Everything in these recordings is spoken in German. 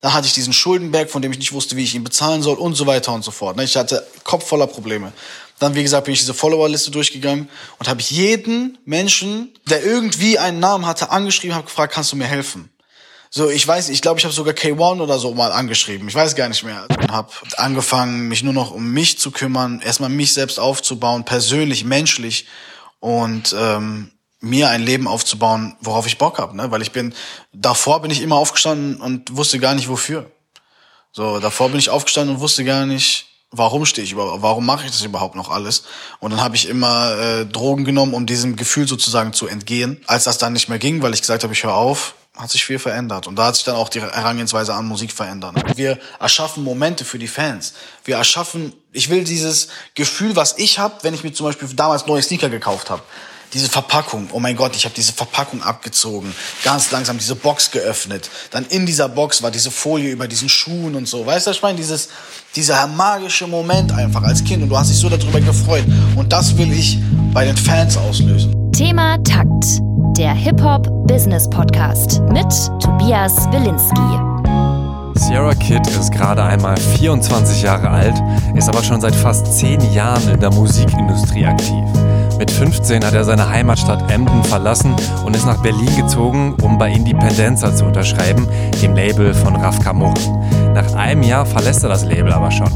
Dann hatte ich diesen Schuldenberg, von dem ich nicht wusste, wie ich ihn bezahlen soll und so weiter und so fort. Ne? Ich hatte Kopf voller Probleme. Dann, wie gesagt, bin ich diese Followerliste durchgegangen und habe jeden Menschen, der irgendwie einen Namen hatte, angeschrieben, habe gefragt, kannst du mir helfen? So, ich weiß, ich glaube, ich habe sogar K1 oder so mal angeschrieben. Ich weiß gar nicht mehr. Habe angefangen, mich nur noch um mich zu kümmern, erstmal mich selbst aufzubauen, persönlich, menschlich und ähm, mir ein Leben aufzubauen, worauf ich Bock habe, ne? Weil ich bin davor bin ich immer aufgestanden und wusste gar nicht wofür. So, davor bin ich aufgestanden und wusste gar nicht, warum stehe ich überhaupt, warum mache ich das überhaupt noch alles? Und dann habe ich immer äh, Drogen genommen, um diesem Gefühl sozusagen zu entgehen. Als das dann nicht mehr ging, weil ich gesagt habe, ich höre auf, hat sich viel verändert. Und da hat sich dann auch die Herangehensweise an Musik verändert. Wir erschaffen Momente für die Fans. Wir erschaffen, ich will dieses Gefühl, was ich habe, wenn ich mir zum Beispiel damals neue Sneaker gekauft habe diese Verpackung, oh mein Gott, ich habe diese Verpackung abgezogen, ganz langsam diese Box geöffnet. Dann in dieser Box war diese Folie über diesen Schuhen und so. Weißt du, ich meine, dieses, dieser magische Moment einfach als Kind und du hast dich so darüber gefreut. Und das will ich bei den Fans auslösen. Thema Takt, der Hip-Hop-Business-Podcast mit Tobias Wilinski. Sierra Kid ist gerade einmal 24 Jahre alt, ist aber schon seit fast 10 Jahren in der Musikindustrie aktiv. Mit 15 hat er seine Heimatstadt Emden verlassen und ist nach Berlin gezogen, um bei Independenza zu unterschreiben, dem Label von Raf Kamora. Nach einem Jahr verlässt er das Label aber schon.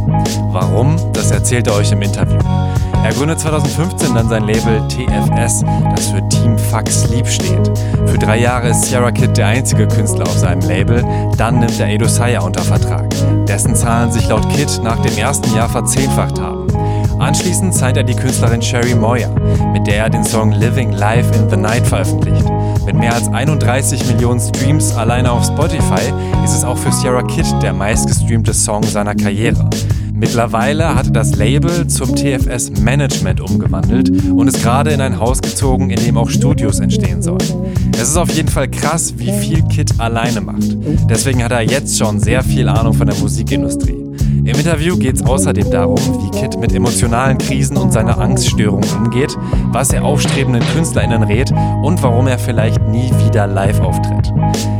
Warum? Das erzählt er euch im Interview. Er gründet 2015 dann sein Label TFS, das für Team Fuck Sleep steht. Für drei Jahre ist Sierra Kid der einzige Künstler auf seinem Label, dann nimmt er Edo Saya unter Vertrag, dessen Zahlen sich laut Kid nach dem ersten Jahr verzehnfacht haben. Anschließend signed er die Künstlerin Sherry Moyer, mit der er den Song Living Life in the Night veröffentlicht. Mit mehr als 31 Millionen Streams alleine auf Spotify ist es auch für Sierra Kid der meistgestreamte Song seiner Karriere. Mittlerweile hat er das Label zum TFS Management umgewandelt und ist gerade in ein Haus gezogen, in dem auch Studios entstehen sollen. Es ist auf jeden Fall krass, wie viel Kid alleine macht. Deswegen hat er jetzt schon sehr viel Ahnung von der Musikindustrie. Im Interview geht es außerdem darum, wie Kit mit emotionalen Krisen und seiner Angststörung umgeht, was er aufstrebenden KünstlerInnen rät und warum er vielleicht nie wieder live auftritt.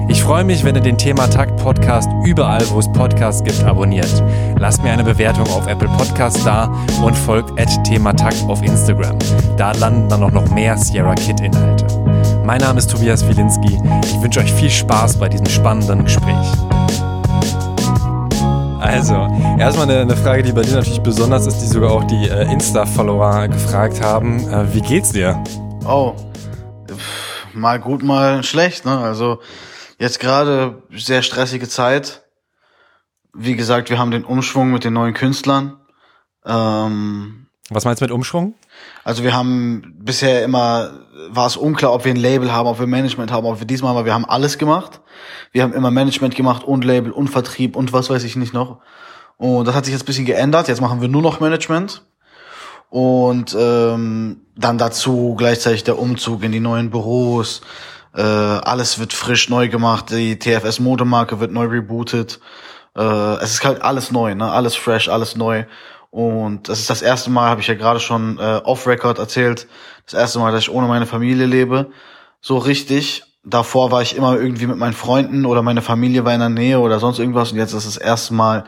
Ich freue mich, wenn ihr den Thema Takt Podcast überall, wo es Podcasts gibt, abonniert. Lasst mir eine Bewertung auf Apple Podcasts da und folgt at Thema Takt auf Instagram. Da landen dann auch noch mehr Sierra Kid Inhalte. Mein Name ist Tobias Wilinski. Ich wünsche euch viel Spaß bei diesem spannenden Gespräch. Also, erstmal eine, eine, Frage, die bei dir natürlich besonders ist, die sogar auch die äh, Insta-Follower gefragt haben. Äh, wie geht's dir? Oh, mal gut, mal schlecht. Ne? Also jetzt gerade sehr stressige Zeit. Wie gesagt, wir haben den Umschwung mit den neuen Künstlern. Ähm, Was meinst du mit Umschwung? Also wir haben bisher immer, war es unklar, ob wir ein Label haben, ob wir Management haben, ob wir diesmal, aber wir haben alles gemacht. Wir haben immer Management gemacht und Label und Vertrieb und was weiß ich nicht noch. Und das hat sich jetzt ein bisschen geändert. Jetzt machen wir nur noch Management. Und ähm, dann dazu gleichzeitig der Umzug in die neuen Büros. Äh, alles wird frisch neu gemacht. Die TFS Modemarke wird neu rebootet. Äh, es ist halt alles neu, ne? Alles fresh, alles neu. Und das ist das erste Mal, habe ich ja gerade schon äh, off-Record erzählt, das erste Mal, dass ich ohne meine Familie lebe. So richtig. Davor war ich immer irgendwie mit meinen Freunden oder meine Familie war in der Nähe oder sonst irgendwas. Und jetzt ist das erste Mal,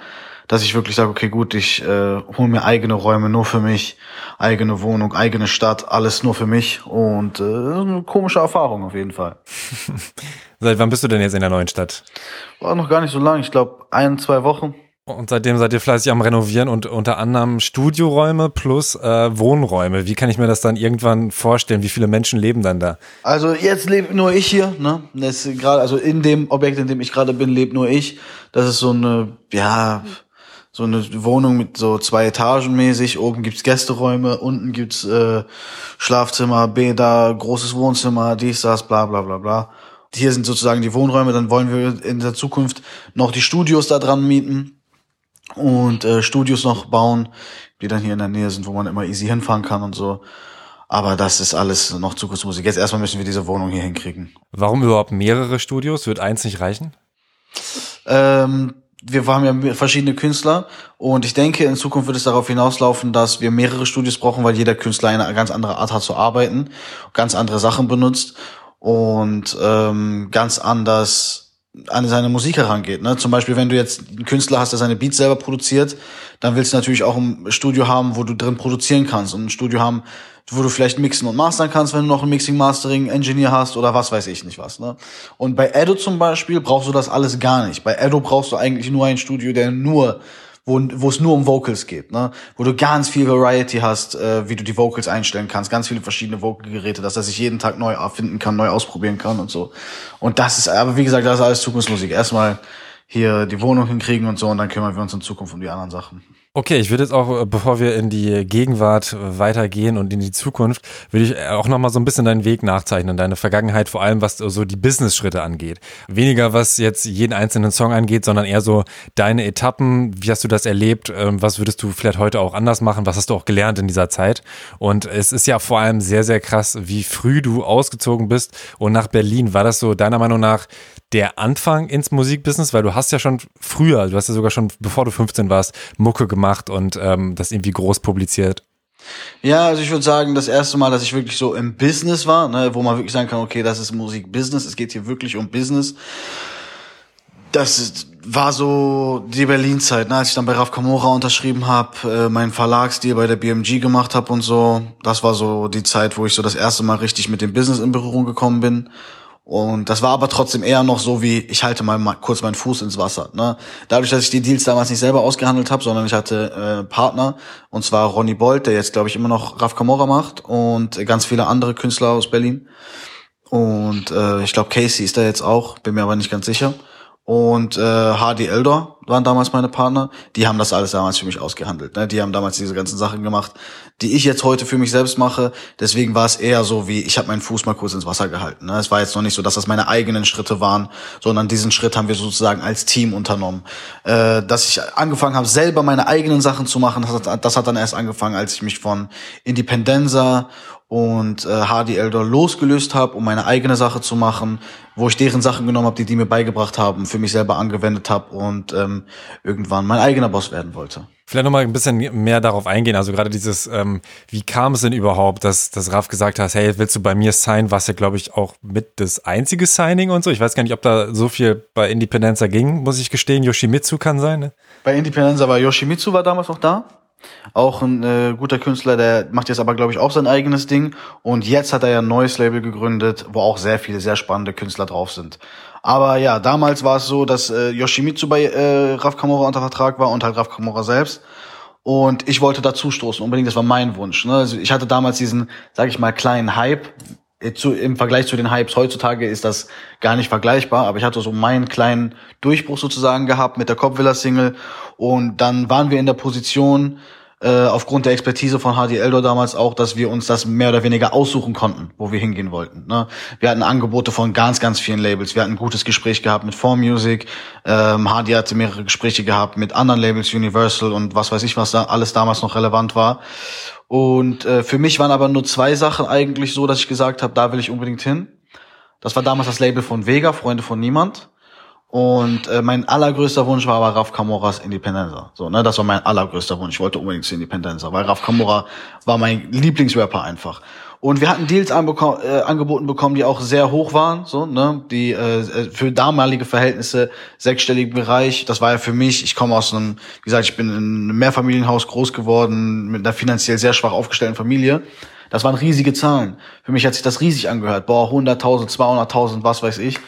dass ich wirklich sage, okay, gut, ich äh, hole mir eigene Räume nur für mich, eigene Wohnung, eigene Stadt, alles nur für mich. Und äh, eine komische Erfahrung auf jeden Fall. Seit wann bist du denn jetzt in der neuen Stadt? War noch gar nicht so lang, ich glaube ein, zwei Wochen. Und seitdem seid ihr fleißig am Renovieren und unter anderem Studioräume plus äh, Wohnräume. Wie kann ich mir das dann irgendwann vorstellen? Wie viele Menschen leben dann da? Also jetzt lebe nur ich hier, ne? Gerade, also in dem Objekt, in dem ich gerade bin, lebt nur ich. Das ist so eine, ja, so eine Wohnung mit so zwei Etagen mäßig. Oben gibt's Gästeräume, unten gibt's äh, Schlafzimmer, Bäder, großes Wohnzimmer, dies, das, bla bla bla bla. Hier sind sozusagen die Wohnräume, dann wollen wir in der Zukunft noch die Studios da dran mieten und äh, Studios noch bauen, die dann hier in der Nähe sind, wo man immer easy hinfahren kann und so. Aber das ist alles noch Zukunftsmusik. Jetzt erstmal müssen wir diese Wohnung hier hinkriegen. Warum überhaupt mehrere Studios? Wird eins nicht reichen? Ähm, wir haben ja verschiedene Künstler und ich denke, in Zukunft wird es darauf hinauslaufen, dass wir mehrere Studios brauchen, weil jeder Künstler eine ganz andere Art hat zu arbeiten, ganz andere Sachen benutzt und ähm, ganz anders an seine Musik herangeht. Ne? Zum Beispiel, wenn du jetzt einen Künstler hast, der seine Beats selber produziert, dann willst du natürlich auch ein Studio haben, wo du drin produzieren kannst und ein Studio haben, wo du vielleicht mixen und mastern kannst, wenn du noch einen Mixing-Mastering-Engineer hast oder was weiß ich nicht was. Ne? Und bei Edo zum Beispiel brauchst du das alles gar nicht. Bei Edo brauchst du eigentlich nur ein Studio, der nur wo, wo es nur um Vocals geht, ne? Wo du ganz viel Variety hast, äh, wie du die Vocals einstellen kannst, ganz viele verschiedene Vocal-Geräte, dass er sich jeden Tag neu erfinden kann, neu ausprobieren kann und so. Und das ist, aber wie gesagt, das ist alles Zukunftsmusik. Erstmal hier die Wohnung hinkriegen und so und dann kümmern wir uns in Zukunft um die anderen Sachen. Okay, ich würde jetzt auch, äh, bevor wir in die Gegenwart äh, weitergehen und in die Zukunft, würde ich äh, auch nochmal so ein bisschen deinen Weg nachzeichnen, deine Vergangenheit, vor allem was so die Business-Schritte angeht. Weniger was jetzt jeden einzelnen Song angeht, sondern eher so deine Etappen, wie hast du das erlebt, ähm, was würdest du vielleicht heute auch anders machen, was hast du auch gelernt in dieser Zeit. Und es ist ja vor allem sehr, sehr krass, wie früh du ausgezogen bist und nach Berlin. War das so deiner Meinung nach der Anfang ins Musikbusiness? Weil du hast ja schon früher, du hast ja sogar schon, bevor du 15 warst, Mucke gemacht und ähm, das irgendwie groß publiziert. Ja, also ich würde sagen, das erste Mal, dass ich wirklich so im Business war, ne, wo man wirklich sagen kann, okay, das ist Musikbusiness, es geht hier wirklich um Business. Das war so die Berlin-Zeit, ne, als ich dann bei Raf Kamora unterschrieben habe, äh, meinen Verlagsdeal bei der BMG gemacht habe und so. Das war so die Zeit, wo ich so das erste Mal richtig mit dem Business in Berührung gekommen bin. Und das war aber trotzdem eher noch so wie, ich halte mal, kurz meinen Fuß ins Wasser. Ne? Dadurch, dass ich die Deals damals nicht selber ausgehandelt habe, sondern ich hatte äh, Partner, und zwar Ronny Bolt, der jetzt, glaube ich, immer noch Raf Camorra macht und ganz viele andere Künstler aus Berlin. Und äh, ich glaube, Casey ist da jetzt auch, bin mir aber nicht ganz sicher und äh, Hardy Eldor waren damals meine Partner. Die haben das alles damals für mich ausgehandelt. Ne? Die haben damals diese ganzen Sachen gemacht, die ich jetzt heute für mich selbst mache. Deswegen war es eher so wie, ich habe meinen Fuß mal kurz ins Wasser gehalten. Ne? Es war jetzt noch nicht so, dass das meine eigenen Schritte waren, sondern diesen Schritt haben wir sozusagen als Team unternommen. Äh, dass ich angefangen habe, selber meine eigenen Sachen zu machen, das hat, das hat dann erst angefangen, als ich mich von Independenza und äh, Hardy Elder losgelöst habe, um meine eigene Sache zu machen, wo ich deren Sachen genommen habe, die die mir beigebracht haben, für mich selber angewendet habe und ähm, irgendwann mein eigener Boss werden wollte. Vielleicht nochmal ein bisschen mehr darauf eingehen. Also gerade dieses, ähm, wie kam es denn überhaupt, dass, dass Raf gesagt hat, hey, willst du bei mir signen? Was ja, glaube ich, auch mit das einzige Signing und so. Ich weiß gar nicht, ob da so viel bei Independenza ging, muss ich gestehen. Yoshimitsu kann sein, ne? Bei Independenza war Yoshimitsu war damals noch da. Auch ein äh, guter Künstler, der macht jetzt aber, glaube ich, auch sein eigenes Ding. Und jetzt hat er ja ein neues Label gegründet, wo auch sehr viele, sehr spannende Künstler drauf sind. Aber ja, damals war es so, dass äh, Yoshimitsu bei äh, Raf Kamora unter Vertrag war und halt Raf Kamora selbst. Und ich wollte dazu stoßen, unbedingt, das war mein Wunsch. Ne? Also ich hatte damals diesen, sag ich mal, kleinen Hype. Zu, Im Vergleich zu den Hypes heutzutage ist das gar nicht vergleichbar, aber ich hatte so meinen kleinen Durchbruch sozusagen gehabt mit der Kopfvilla-Single und dann waren wir in der Position, äh, aufgrund der Expertise von HD Eldor damals auch, dass wir uns das mehr oder weniger aussuchen konnten, wo wir hingehen wollten. Ne? Wir hatten Angebote von ganz, ganz vielen Labels. Wir hatten ein gutes Gespräch gehabt mit Form Music. Ähm, Hardy hatte mehrere Gespräche gehabt mit anderen Labels, Universal und was weiß ich, was da alles damals noch relevant war. Und äh, für mich waren aber nur zwei Sachen eigentlich so, dass ich gesagt habe, da will ich unbedingt hin. Das war damals das Label von Vega, Freunde von Niemand. Und äh, mein allergrößter Wunsch war aber Raf Kamoras Independenza. So, ne, das war mein allergrößter Wunsch. Ich wollte unbedingt zu Independenza, weil Raf Kamora war mein Lieblingsrapper einfach. Und wir hatten Deals äh, angeboten bekommen, die auch sehr hoch waren, so, ne, die äh, für damalige Verhältnisse sechsstelligen Bereich. Das war ja für mich. Ich komme aus einem, wie gesagt, ich bin in einem Mehrfamilienhaus groß geworden mit einer finanziell sehr schwach aufgestellten Familie. Das waren riesige Zahlen. Für mich hat sich das riesig angehört. Boah, 100.000, 200.000, was weiß ich.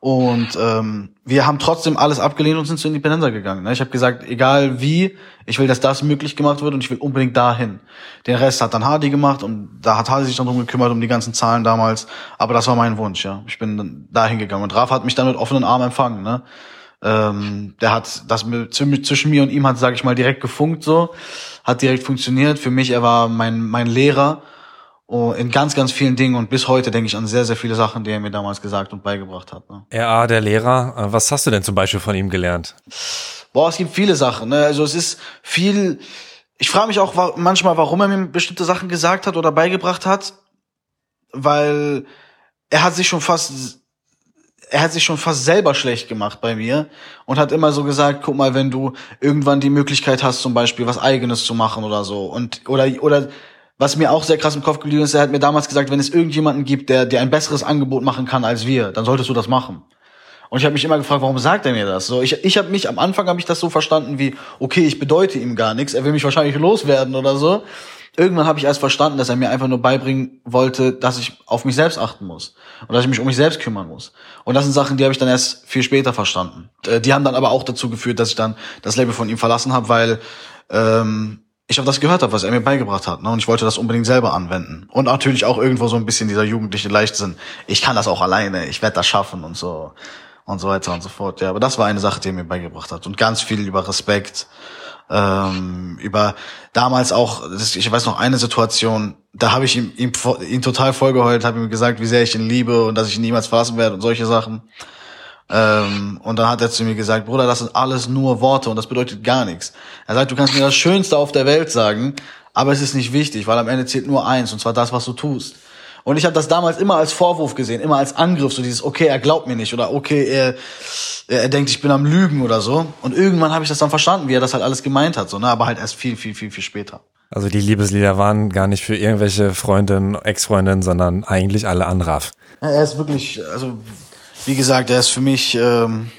Und ähm, wir haben trotzdem alles abgelehnt und sind zu Independenza gegangen. Ne? Ich habe gesagt, egal wie, ich will, dass das möglich gemacht wird und ich will unbedingt dahin. Den Rest hat dann Hardy gemacht und da hat Hardy sich dann drum gekümmert, um die ganzen Zahlen damals. Aber das war mein Wunsch, ja. Ich bin dann dahin gegangen. Und Raf hat mich dann mit offenen Armen empfangen. Ne? Ähm, der hat das zwischen mir und ihm hat, sage ich mal, direkt gefunkt so, hat direkt funktioniert. Für mich, er war mein, mein Lehrer Oh, in ganz, ganz vielen Dingen und bis heute denke ich an sehr, sehr viele Sachen, die er mir damals gesagt und beigebracht hat. Ne? RA, der Lehrer, äh, was hast du denn zum Beispiel von ihm gelernt? Boah, es gibt viele Sachen. Ne? Also es ist viel. Ich frage mich auch manchmal, warum er mir bestimmte Sachen gesagt hat oder beigebracht hat, weil er hat sich schon fast er hat sich schon fast selber schlecht gemacht bei mir und hat immer so gesagt, guck mal, wenn du irgendwann die Möglichkeit hast, zum Beispiel was eigenes zu machen oder so und oder oder was mir auch sehr krass im Kopf geblieben ist, er hat mir damals gesagt, wenn es irgendjemanden gibt, der dir ein besseres Angebot machen kann als wir, dann solltest du das machen. Und ich habe mich immer gefragt, warum sagt er mir das? So, ich, ich habe mich am Anfang habe ich das so verstanden wie, okay, ich bedeute ihm gar nichts, er will mich wahrscheinlich loswerden oder so. Irgendwann habe ich erst verstanden, dass er mir einfach nur beibringen wollte, dass ich auf mich selbst achten muss und dass ich mich um mich selbst kümmern muss. Und das sind Sachen, die habe ich dann erst viel später verstanden. Äh, die haben dann aber auch dazu geführt, dass ich dann das Label von ihm verlassen habe, weil ähm, ich auf das gehört habe, was er mir beigebracht hat. Ne? Und ich wollte das unbedingt selber anwenden. Und natürlich auch irgendwo so ein bisschen dieser jugendliche Leichtsinn. Ich kann das auch alleine, ich werde das schaffen und so und so weiter und so fort. Ja, aber das war eine Sache, die er mir beigebracht hat. Und ganz viel über Respekt, ähm, über damals auch, ich weiß noch eine Situation, da habe ich ihm, ihm, ihm total vollgeheult, habe ihm gesagt, wie sehr ich ihn liebe und dass ich ihn niemals verlassen werde und solche Sachen. Ähm, und dann hat er zu mir gesagt, Bruder, das sind alles nur Worte und das bedeutet gar nichts. Er sagt, du kannst mir das Schönste auf der Welt sagen, aber es ist nicht wichtig, weil am Ende zählt nur eins, und zwar das, was du tust. Und ich habe das damals immer als Vorwurf gesehen, immer als Angriff, so dieses, okay, er glaubt mir nicht oder okay, er, er denkt, ich bin am Lügen oder so. Und irgendwann habe ich das dann verstanden, wie er das halt alles gemeint hat, so, ne? aber halt erst viel, viel, viel, viel später. Also die Liebeslieder waren gar nicht für irgendwelche Freundinnen, Ex-Freundinnen, sondern eigentlich alle Anraf. Ja, er ist wirklich, also wie gesagt, er ist für mich ähm,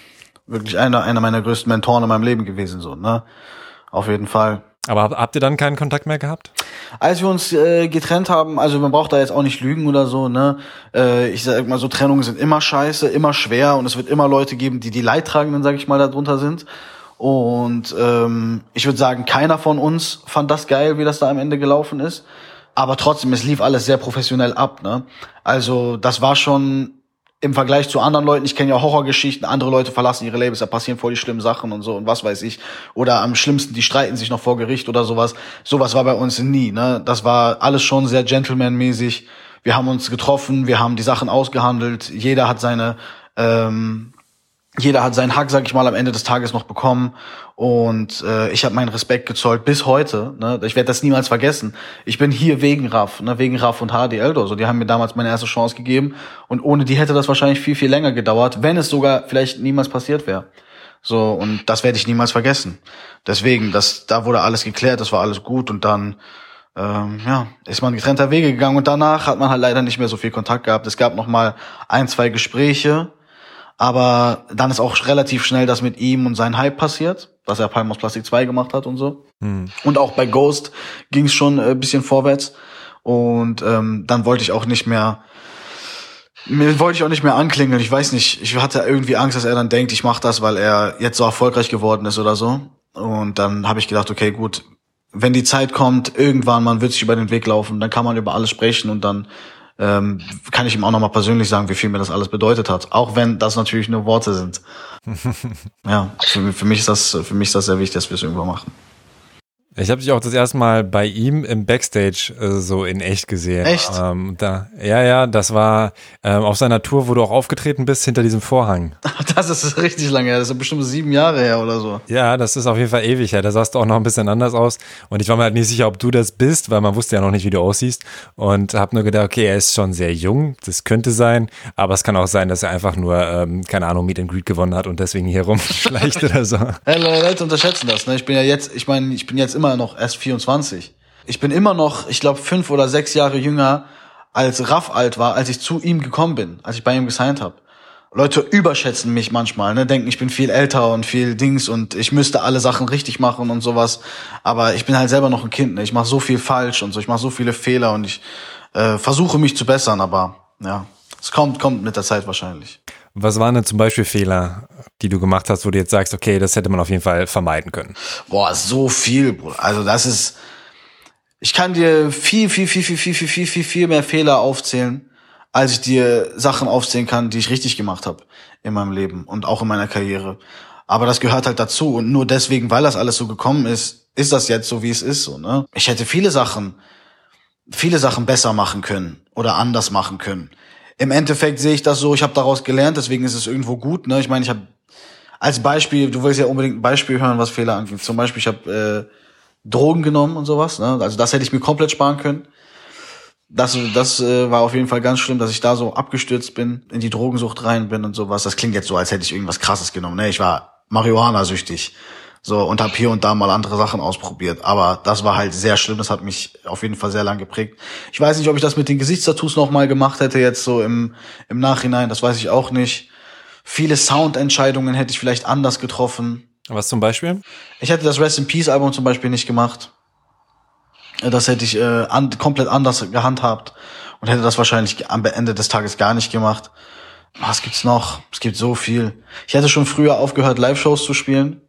wirklich einer, einer meiner größten Mentoren in meinem Leben gewesen, so, ne? Auf jeden Fall. Aber habt ihr dann keinen Kontakt mehr gehabt? Als wir uns äh, getrennt haben, also man braucht da jetzt auch nicht lügen oder so, ne? Äh, ich sag mal so, Trennungen sind immer scheiße, immer schwer und es wird immer Leute geben, die die Leidtragenden, sag ich mal, darunter sind. Und ähm, ich würde sagen, keiner von uns fand das geil, wie das da am Ende gelaufen ist. Aber trotzdem, es lief alles sehr professionell ab, ne? Also das war schon im Vergleich zu anderen Leuten, ich kenne ja Horrorgeschichten, andere Leute verlassen ihre Labels, da passieren voll die schlimmen Sachen und so und was weiß ich. Oder am schlimmsten, die streiten sich noch vor Gericht oder sowas. Sowas war bei uns nie, ne? Das war alles schon sehr gentleman-mäßig. Wir haben uns getroffen, wir haben die Sachen ausgehandelt, jeder hat seine ähm, jeder hat seinen Hack, sag ich mal, am Ende des Tages noch bekommen. Und äh, ich habe meinen Respekt gezollt bis heute. Ne? Ich werde das niemals vergessen. Ich bin hier wegen Raff, ne? wegen Raff und HDL. So, die haben mir damals meine erste Chance gegeben. Und ohne die hätte das wahrscheinlich viel, viel länger gedauert, wenn es sogar vielleicht niemals passiert wäre. So, und das werde ich niemals vergessen. Deswegen, das, da wurde alles geklärt, das war alles gut und dann ähm, ja, ist man getrennter Wege gegangen und danach hat man halt leider nicht mehr so viel Kontakt gehabt. Es gab noch mal ein, zwei Gespräche, aber dann ist auch relativ schnell das mit ihm und sein Hype passiert, dass er Palm aus Plastik 2 gemacht hat und so. Hm. Und auch bei Ghost ging es schon ein bisschen vorwärts. Und ähm, dann wollte ich auch nicht mehr, mir wollte ich auch nicht mehr anklingeln. Ich weiß nicht, ich hatte irgendwie Angst, dass er dann denkt, ich mache das, weil er jetzt so erfolgreich geworden ist oder so. Und dann habe ich gedacht, okay, gut, wenn die Zeit kommt, irgendwann, man wird sich über den Weg laufen, dann kann man über alles sprechen und dann ähm, kann ich ihm auch nochmal persönlich sagen, wie viel mir das alles bedeutet hat. Auch wenn das natürlich nur Worte sind. ja, für, für, mich ist das, für mich ist das sehr wichtig, dass wir es irgendwo machen. Ich habe dich auch das erste Mal bei ihm im Backstage äh, so in echt gesehen. Echt? Ähm, da, ja, ja, das war ähm, auf seiner Tour, wo du auch aufgetreten bist, hinter diesem Vorhang. Das ist richtig lange her, das ist bestimmt sieben Jahre her oder so. Ja, das ist auf jeden Fall ewig her. Da sahst du auch noch ein bisschen anders aus. Und ich war mir halt nicht sicher, ob du das bist, weil man wusste ja noch nicht, wie du aussiehst. Und habe nur gedacht, okay, er ist schon sehr jung, das könnte sein. Aber es kann auch sein, dass er einfach nur, ähm, keine Ahnung, Meet and Greet gewonnen hat und deswegen hier rumschleicht oder so. Hey, Leute unterschätzen das. Ne? Ich bin ja jetzt, ich meine, ich bin jetzt immer noch erst 24. Ich bin immer noch, ich glaube, fünf oder sechs Jahre jünger als Raff alt war, als ich zu ihm gekommen bin, als ich bei ihm gesigned habe. Leute überschätzen mich manchmal, ne, denken, ich bin viel älter und viel Dings und ich müsste alle Sachen richtig machen und sowas. Aber ich bin halt selber noch ein Kind, ne? Ich mache so viel falsch und so, ich mache so viele Fehler und ich äh, versuche mich zu bessern, aber ja, es kommt, kommt mit der Zeit wahrscheinlich. Was waren denn zum Beispiel Fehler, die du gemacht hast, wo du jetzt sagst, okay, das hätte man auf jeden Fall vermeiden können? Boah, so viel, Bruder. Also das ist, ich kann dir viel, viel, viel, viel, viel, viel, viel, viel, viel mehr Fehler aufzählen, als ich dir Sachen aufzählen kann, die ich richtig gemacht habe in meinem Leben und auch in meiner Karriere. Aber das gehört halt dazu und nur deswegen, weil das alles so gekommen ist, ist das jetzt so, wie es ist. So, ne? Ich hätte viele Sachen, viele Sachen besser machen können oder anders machen können im Endeffekt sehe ich das so, ich habe daraus gelernt, deswegen ist es irgendwo gut. Ne? Ich meine, ich habe als Beispiel, du willst ja unbedingt ein Beispiel hören, was Fehler angeht. Zum Beispiel, ich habe äh, Drogen genommen und sowas. Ne? Also das hätte ich mir komplett sparen können. Das, das äh, war auf jeden Fall ganz schlimm, dass ich da so abgestürzt bin, in die Drogensucht rein bin und sowas. Das klingt jetzt so, als hätte ich irgendwas Krasses genommen. Ne? Ich war Marihuana-süchtig. So, und habe hier und da mal andere Sachen ausprobiert. Aber das war halt sehr schlimm. Das hat mich auf jeden Fall sehr lang geprägt. Ich weiß nicht, ob ich das mit den Gesichtstattoos nochmal gemacht hätte, jetzt so im, im Nachhinein. Das weiß ich auch nicht. Viele Soundentscheidungen hätte ich vielleicht anders getroffen. Was zum Beispiel? Ich hätte das Rest in Peace Album zum Beispiel nicht gemacht. Das hätte ich äh, an, komplett anders gehandhabt und hätte das wahrscheinlich am Ende des Tages gar nicht gemacht. Was gibt's noch? Es gibt so viel. Ich hätte schon früher aufgehört, Live-Shows zu spielen,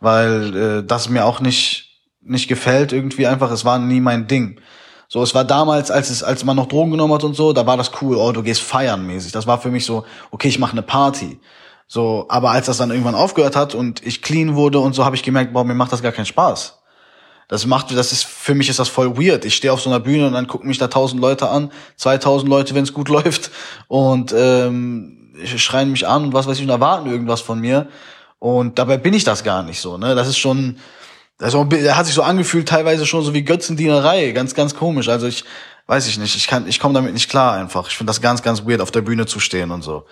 weil äh, das mir auch nicht nicht gefällt irgendwie einfach. Es war nie mein Ding. So, es war damals, als es, als man noch Drogen genommen hat und so, da war das cool. Oh, du gehst feiern mäßig. Das war für mich so, okay, ich mache eine Party. So, aber als das dann irgendwann aufgehört hat und ich clean wurde und so, habe ich gemerkt, boah, mir macht das gar keinen Spaß. Das macht, das ist, für mich ist das voll weird. Ich stehe auf so einer Bühne und dann gucken mich da tausend Leute an, zweitausend Leute, wenn es gut läuft und ähm, schreien mich an und was weiß ich und erwarten irgendwas von mir. Und dabei bin ich das gar nicht so. Ne, das ist schon, das hat sich so angefühlt, teilweise schon so wie Götzendienerei, ganz, ganz komisch. Also ich weiß ich nicht, ich kann, ich komme damit nicht klar einfach. Ich finde das ganz, ganz weird, auf der Bühne zu stehen und so.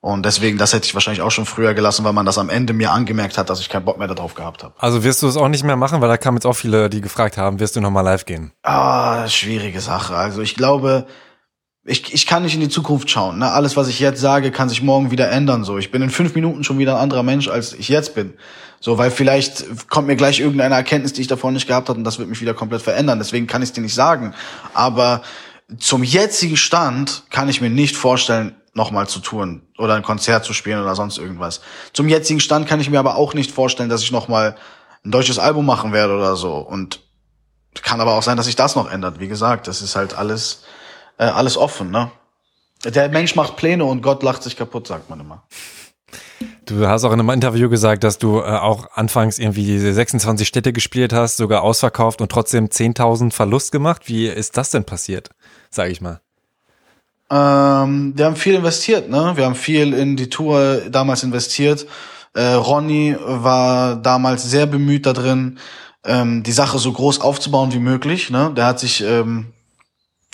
Und deswegen, das hätte ich wahrscheinlich auch schon früher gelassen, weil man das am Ende mir angemerkt hat, dass ich keinen Bock mehr darauf gehabt habe. Also wirst du es auch nicht mehr machen, weil da kamen jetzt auch viele, die gefragt haben, wirst du nochmal live gehen? Ah, schwierige Sache. Also ich glaube, ich, ich kann nicht in die Zukunft schauen. Ne? Alles, was ich jetzt sage, kann sich morgen wieder ändern. So, ich bin in fünf Minuten schon wieder ein anderer Mensch, als ich jetzt bin. So, weil vielleicht kommt mir gleich irgendeine Erkenntnis, die ich davor nicht gehabt habe, und das wird mich wieder komplett verändern. Deswegen kann ich es dir nicht sagen. Aber zum jetzigen Stand kann ich mir nicht vorstellen, nochmal zu touren oder ein Konzert zu spielen oder sonst irgendwas. Zum jetzigen Stand kann ich mir aber auch nicht vorstellen, dass ich nochmal ein deutsches Album machen werde oder so. Und kann aber auch sein, dass sich das noch ändert. Wie gesagt, das ist halt alles, äh, alles offen, ne? Der Mensch macht Pläne und Gott lacht sich kaputt, sagt man immer. Du hast auch in einem Interview gesagt, dass du äh, auch anfangs irgendwie diese 26 Städte gespielt hast, sogar ausverkauft und trotzdem 10.000 Verlust gemacht. Wie ist das denn passiert, sage ich mal? Ähm, wir haben viel investiert, ne? Wir haben viel in die Tour damals investiert. Äh, Ronny war damals sehr bemüht da drin, ähm, die Sache so groß aufzubauen wie möglich. Ne? Der hat sich ähm,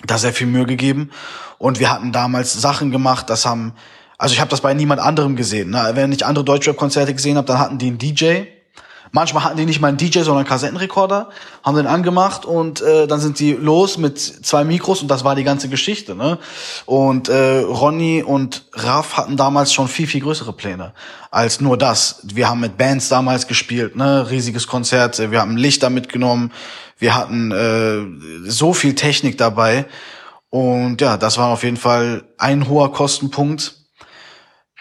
da sehr viel Mühe gegeben. Und wir hatten damals Sachen gemacht, das haben, also ich habe das bei niemand anderem gesehen. Ne? Wenn ich andere Deutschrap-Konzerte gesehen habe, dann hatten die einen DJ, Manchmal hatten die nicht mal einen DJ, sondern einen Kassettenrekorder, haben den angemacht und äh, dann sind die los mit zwei Mikros und das war die ganze Geschichte. Ne? Und äh, Ronny und Raff hatten damals schon viel, viel größere Pläne als nur das. Wir haben mit Bands damals gespielt, ne? riesiges Konzert, wir haben Lichter mitgenommen, wir hatten äh, so viel Technik dabei. Und ja, das war auf jeden Fall ein hoher Kostenpunkt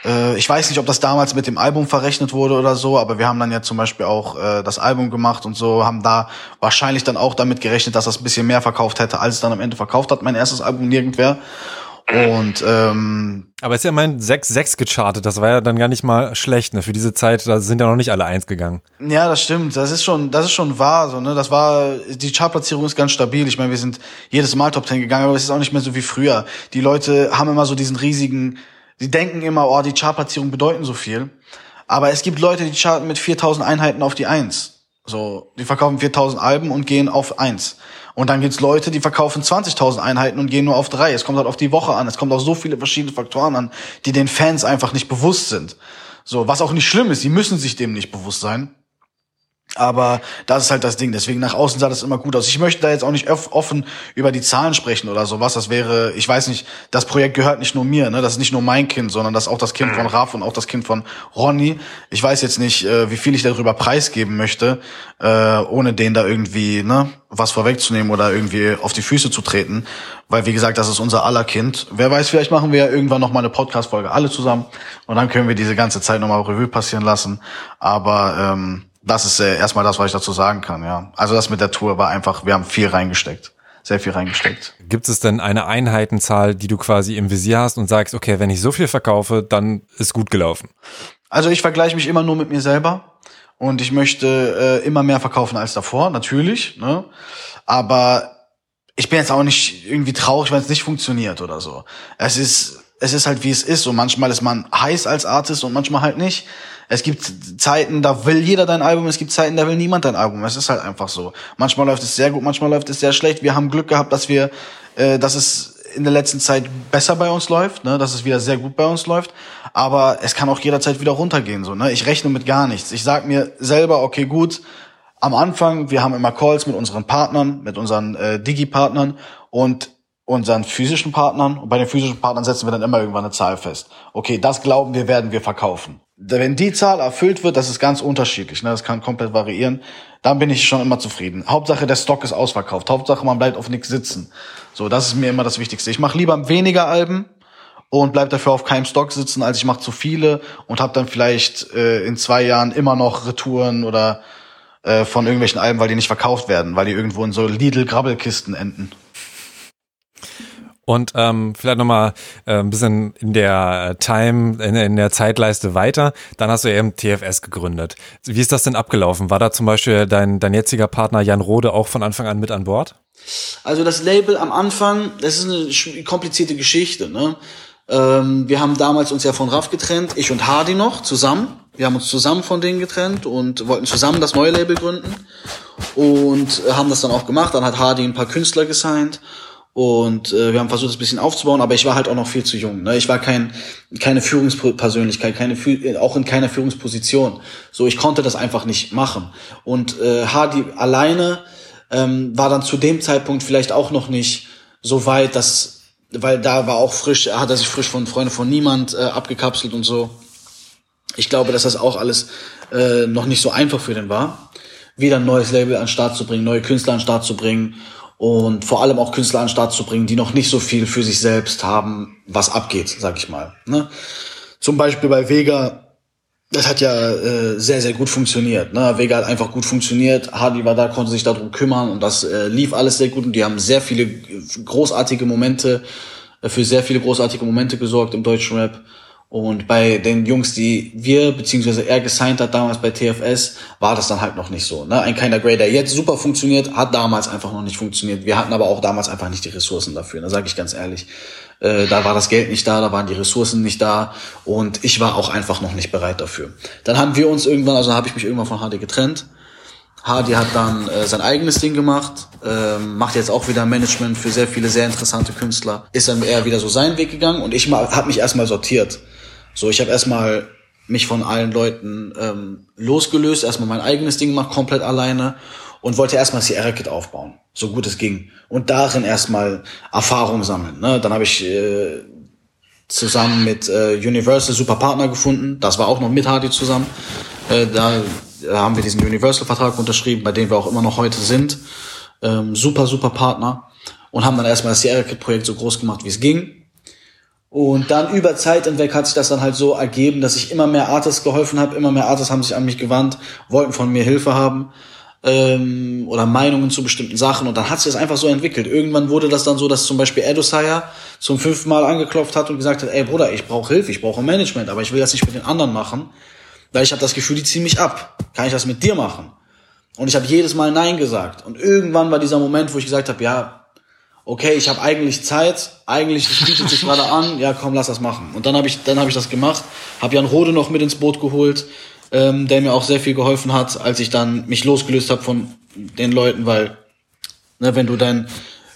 äh, ich weiß nicht, ob das damals mit dem Album verrechnet wurde oder so, aber wir haben dann ja zum Beispiel auch äh, das Album gemacht und so, haben da wahrscheinlich dann auch damit gerechnet, dass das ein bisschen mehr verkauft hätte, als es dann am Ende verkauft hat. Mein erstes Album nirgendwer. Und ähm, aber ist ja mein 6-6 gechartet, das war ja dann gar nicht mal schlecht, ne? Für diese Zeit, da sind ja noch nicht alle eins gegangen. Ja, das stimmt. Das ist schon, das ist schon wahr, so, ne? Das war, die Chartplatzierung ist ganz stabil. Ich meine, wir sind jedes Mal Top 10 gegangen, aber es ist auch nicht mehr so wie früher. Die Leute haben immer so diesen riesigen Sie denken immer, oh, die Chartplatzierungen bedeuten so viel. Aber es gibt Leute, die charten mit 4000 Einheiten auf die Eins. So, die verkaufen 4000 Alben und gehen auf Eins. Und dann gibt's Leute, die verkaufen 20.000 Einheiten und gehen nur auf drei. Es kommt halt auf die Woche an. Es kommt auf so viele verschiedene Faktoren an, die den Fans einfach nicht bewusst sind. So, was auch nicht schlimm ist. Die müssen sich dem nicht bewusst sein. Aber das ist halt das Ding. Deswegen nach außen sah das immer gut aus. Ich möchte da jetzt auch nicht offen über die Zahlen sprechen oder sowas. Das wäre, ich weiß nicht, das Projekt gehört nicht nur mir, ne? Das ist nicht nur mein Kind, sondern das ist auch das Kind von mhm. Raf und auch das Kind von Ronny. Ich weiß jetzt nicht, äh, wie viel ich darüber preisgeben möchte, äh, ohne denen da irgendwie, ne, was vorwegzunehmen oder irgendwie auf die Füße zu treten. Weil, wie gesagt, das ist unser aller Kind. Wer weiß, vielleicht machen wir ja irgendwann noch mal eine Podcast-Folge alle zusammen. Und dann können wir diese ganze Zeit nochmal Revue passieren lassen. Aber, ähm, das ist äh, erstmal das, was ich dazu sagen kann, ja. Also das mit der Tour war einfach, wir haben viel reingesteckt. Sehr viel reingesteckt. Gibt es denn eine Einheitenzahl, die du quasi im Visier hast und sagst, okay, wenn ich so viel verkaufe, dann ist gut gelaufen? Also ich vergleiche mich immer nur mit mir selber und ich möchte äh, immer mehr verkaufen als davor, natürlich. Ne? Aber ich bin jetzt auch nicht irgendwie traurig, wenn es nicht funktioniert oder so. Es ist es ist halt wie es ist und manchmal ist man heiß als Artist und manchmal halt nicht. Es gibt Zeiten, da will jeder dein Album, es gibt Zeiten, da will niemand dein Album. Es ist halt einfach so. Manchmal läuft es sehr gut, manchmal läuft es sehr schlecht. Wir haben Glück gehabt, dass wir, äh, dass es in der letzten Zeit besser bei uns läuft, ne, dass es wieder sehr gut bei uns läuft. Aber es kann auch jederzeit wieder runtergehen. So, ne? Ich rechne mit gar nichts. Ich sag mir selber, okay, gut. Am Anfang, wir haben immer Calls mit unseren Partnern, mit unseren äh, Digi-Partnern und unseren physischen Partnern und bei den physischen Partnern setzen wir dann immer irgendwann eine Zahl fest. Okay, das glauben wir, werden wir verkaufen. Wenn die Zahl erfüllt wird, das ist ganz unterschiedlich, ne? das kann komplett variieren, dann bin ich schon immer zufrieden. Hauptsache der Stock ist ausverkauft, Hauptsache man bleibt auf nichts sitzen. So, das ist mir immer das Wichtigste. Ich mache lieber weniger Alben und bleib dafür auf keinem Stock sitzen, als ich mache zu viele und habe dann vielleicht äh, in zwei Jahren immer noch Retouren oder äh, von irgendwelchen Alben, weil die nicht verkauft werden, weil die irgendwo in so Lidl-Grabbelkisten enden. Und ähm, vielleicht nochmal äh, ein bisschen in der Time, in, in, der Zeitleiste weiter. Dann hast du eben TFS gegründet. Wie ist das denn abgelaufen? War da zum Beispiel dein, dein jetziger Partner Jan Rode auch von Anfang an mit an Bord? Also das Label am Anfang, das ist eine komplizierte Geschichte. Ne? Ähm, wir haben damals uns ja von Raff getrennt, ich und Hardy noch zusammen. Wir haben uns zusammen von denen getrennt und wollten zusammen das neue Label gründen und haben das dann auch gemacht. Dann hat Hardy ein paar Künstler gesigned und äh, wir haben versucht, das ein bisschen aufzubauen, aber ich war halt auch noch viel zu jung. Ne? Ich war kein, keine Führungspersönlichkeit, keine, auch in keiner Führungsposition. So, ich konnte das einfach nicht machen. Und äh, Hardy alleine ähm, war dann zu dem Zeitpunkt vielleicht auch noch nicht so weit, dass, weil da war auch frisch, hat er sich frisch von Freunde von niemand äh, abgekapselt und so. Ich glaube, dass das auch alles äh, noch nicht so einfach für den war, wieder ein neues Label an den Start zu bringen, neue Künstler an den Start zu bringen und vor allem auch Künstler an den Start zu bringen, die noch nicht so viel für sich selbst haben, was abgeht, sag ich mal. Ne? Zum Beispiel bei Vega, das hat ja äh, sehr, sehr gut funktioniert. Ne? Vega hat einfach gut funktioniert, Hardy war da, konnte sich darum kümmern und das äh, lief alles sehr gut und die haben sehr viele großartige Momente, äh, für sehr viele großartige Momente gesorgt im deutschen Rap. Und bei den Jungs, die wir, beziehungsweise er gesigned hat damals bei TFS, war das dann halt noch nicht so. Ne? Ein keiner Grey, der jetzt super funktioniert, hat damals einfach noch nicht funktioniert. Wir hatten aber auch damals einfach nicht die Ressourcen dafür, da ne? sage ich ganz ehrlich. Äh, da war das Geld nicht da, da waren die Ressourcen nicht da und ich war auch einfach noch nicht bereit dafür. Dann haben wir uns irgendwann, also habe ich mich irgendwann von Hardy getrennt. Hardy hat dann äh, sein eigenes Ding gemacht, äh, macht jetzt auch wieder Management für sehr viele sehr interessante Künstler. Ist dann eher wieder so seinen Weg gegangen und ich habe mich erstmal sortiert. So, ich habe erstmal mich von allen Leuten ähm, losgelöst, erstmal mein eigenes Ding gemacht, komplett alleine und wollte erstmal Sierra Kid aufbauen, so gut es ging. Und darin erstmal Erfahrung sammeln. Ne? Dann habe ich äh, zusammen mit äh, Universal super Partner gefunden. Das war auch noch mit Hardy zusammen. Äh, da haben wir diesen Universal-Vertrag unterschrieben, bei dem wir auch immer noch heute sind. Ähm, super, super Partner. Und haben dann erstmal das Sierra Kid-Projekt so groß gemacht, wie es ging. Und dann über Zeit hinweg hat sich das dann halt so ergeben, dass ich immer mehr Artists geholfen habe, immer mehr Artists haben sich an mich gewandt, wollten von mir Hilfe haben ähm, oder Meinungen zu bestimmten Sachen und dann hat sich das einfach so entwickelt. Irgendwann wurde das dann so, dass zum Beispiel Edosaya zum fünften Mal angeklopft hat und gesagt hat, ey Bruder, ich brauche Hilfe, ich brauche Management, aber ich will das nicht mit den anderen machen, weil ich habe das Gefühl, die ziehen mich ab. Kann ich das mit dir machen? Und ich habe jedes Mal Nein gesagt. Und irgendwann war dieser Moment, wo ich gesagt habe, ja, okay, ich habe eigentlich Zeit, eigentlich das bietet sich gerade an, ja komm, lass das machen. Und dann habe ich, dann habe ich das gemacht, habe Jan Rode noch mit ins Boot geholt, ähm, der mir auch sehr viel geholfen hat, als ich dann mich losgelöst habe von den Leuten, weil ne, wenn du dein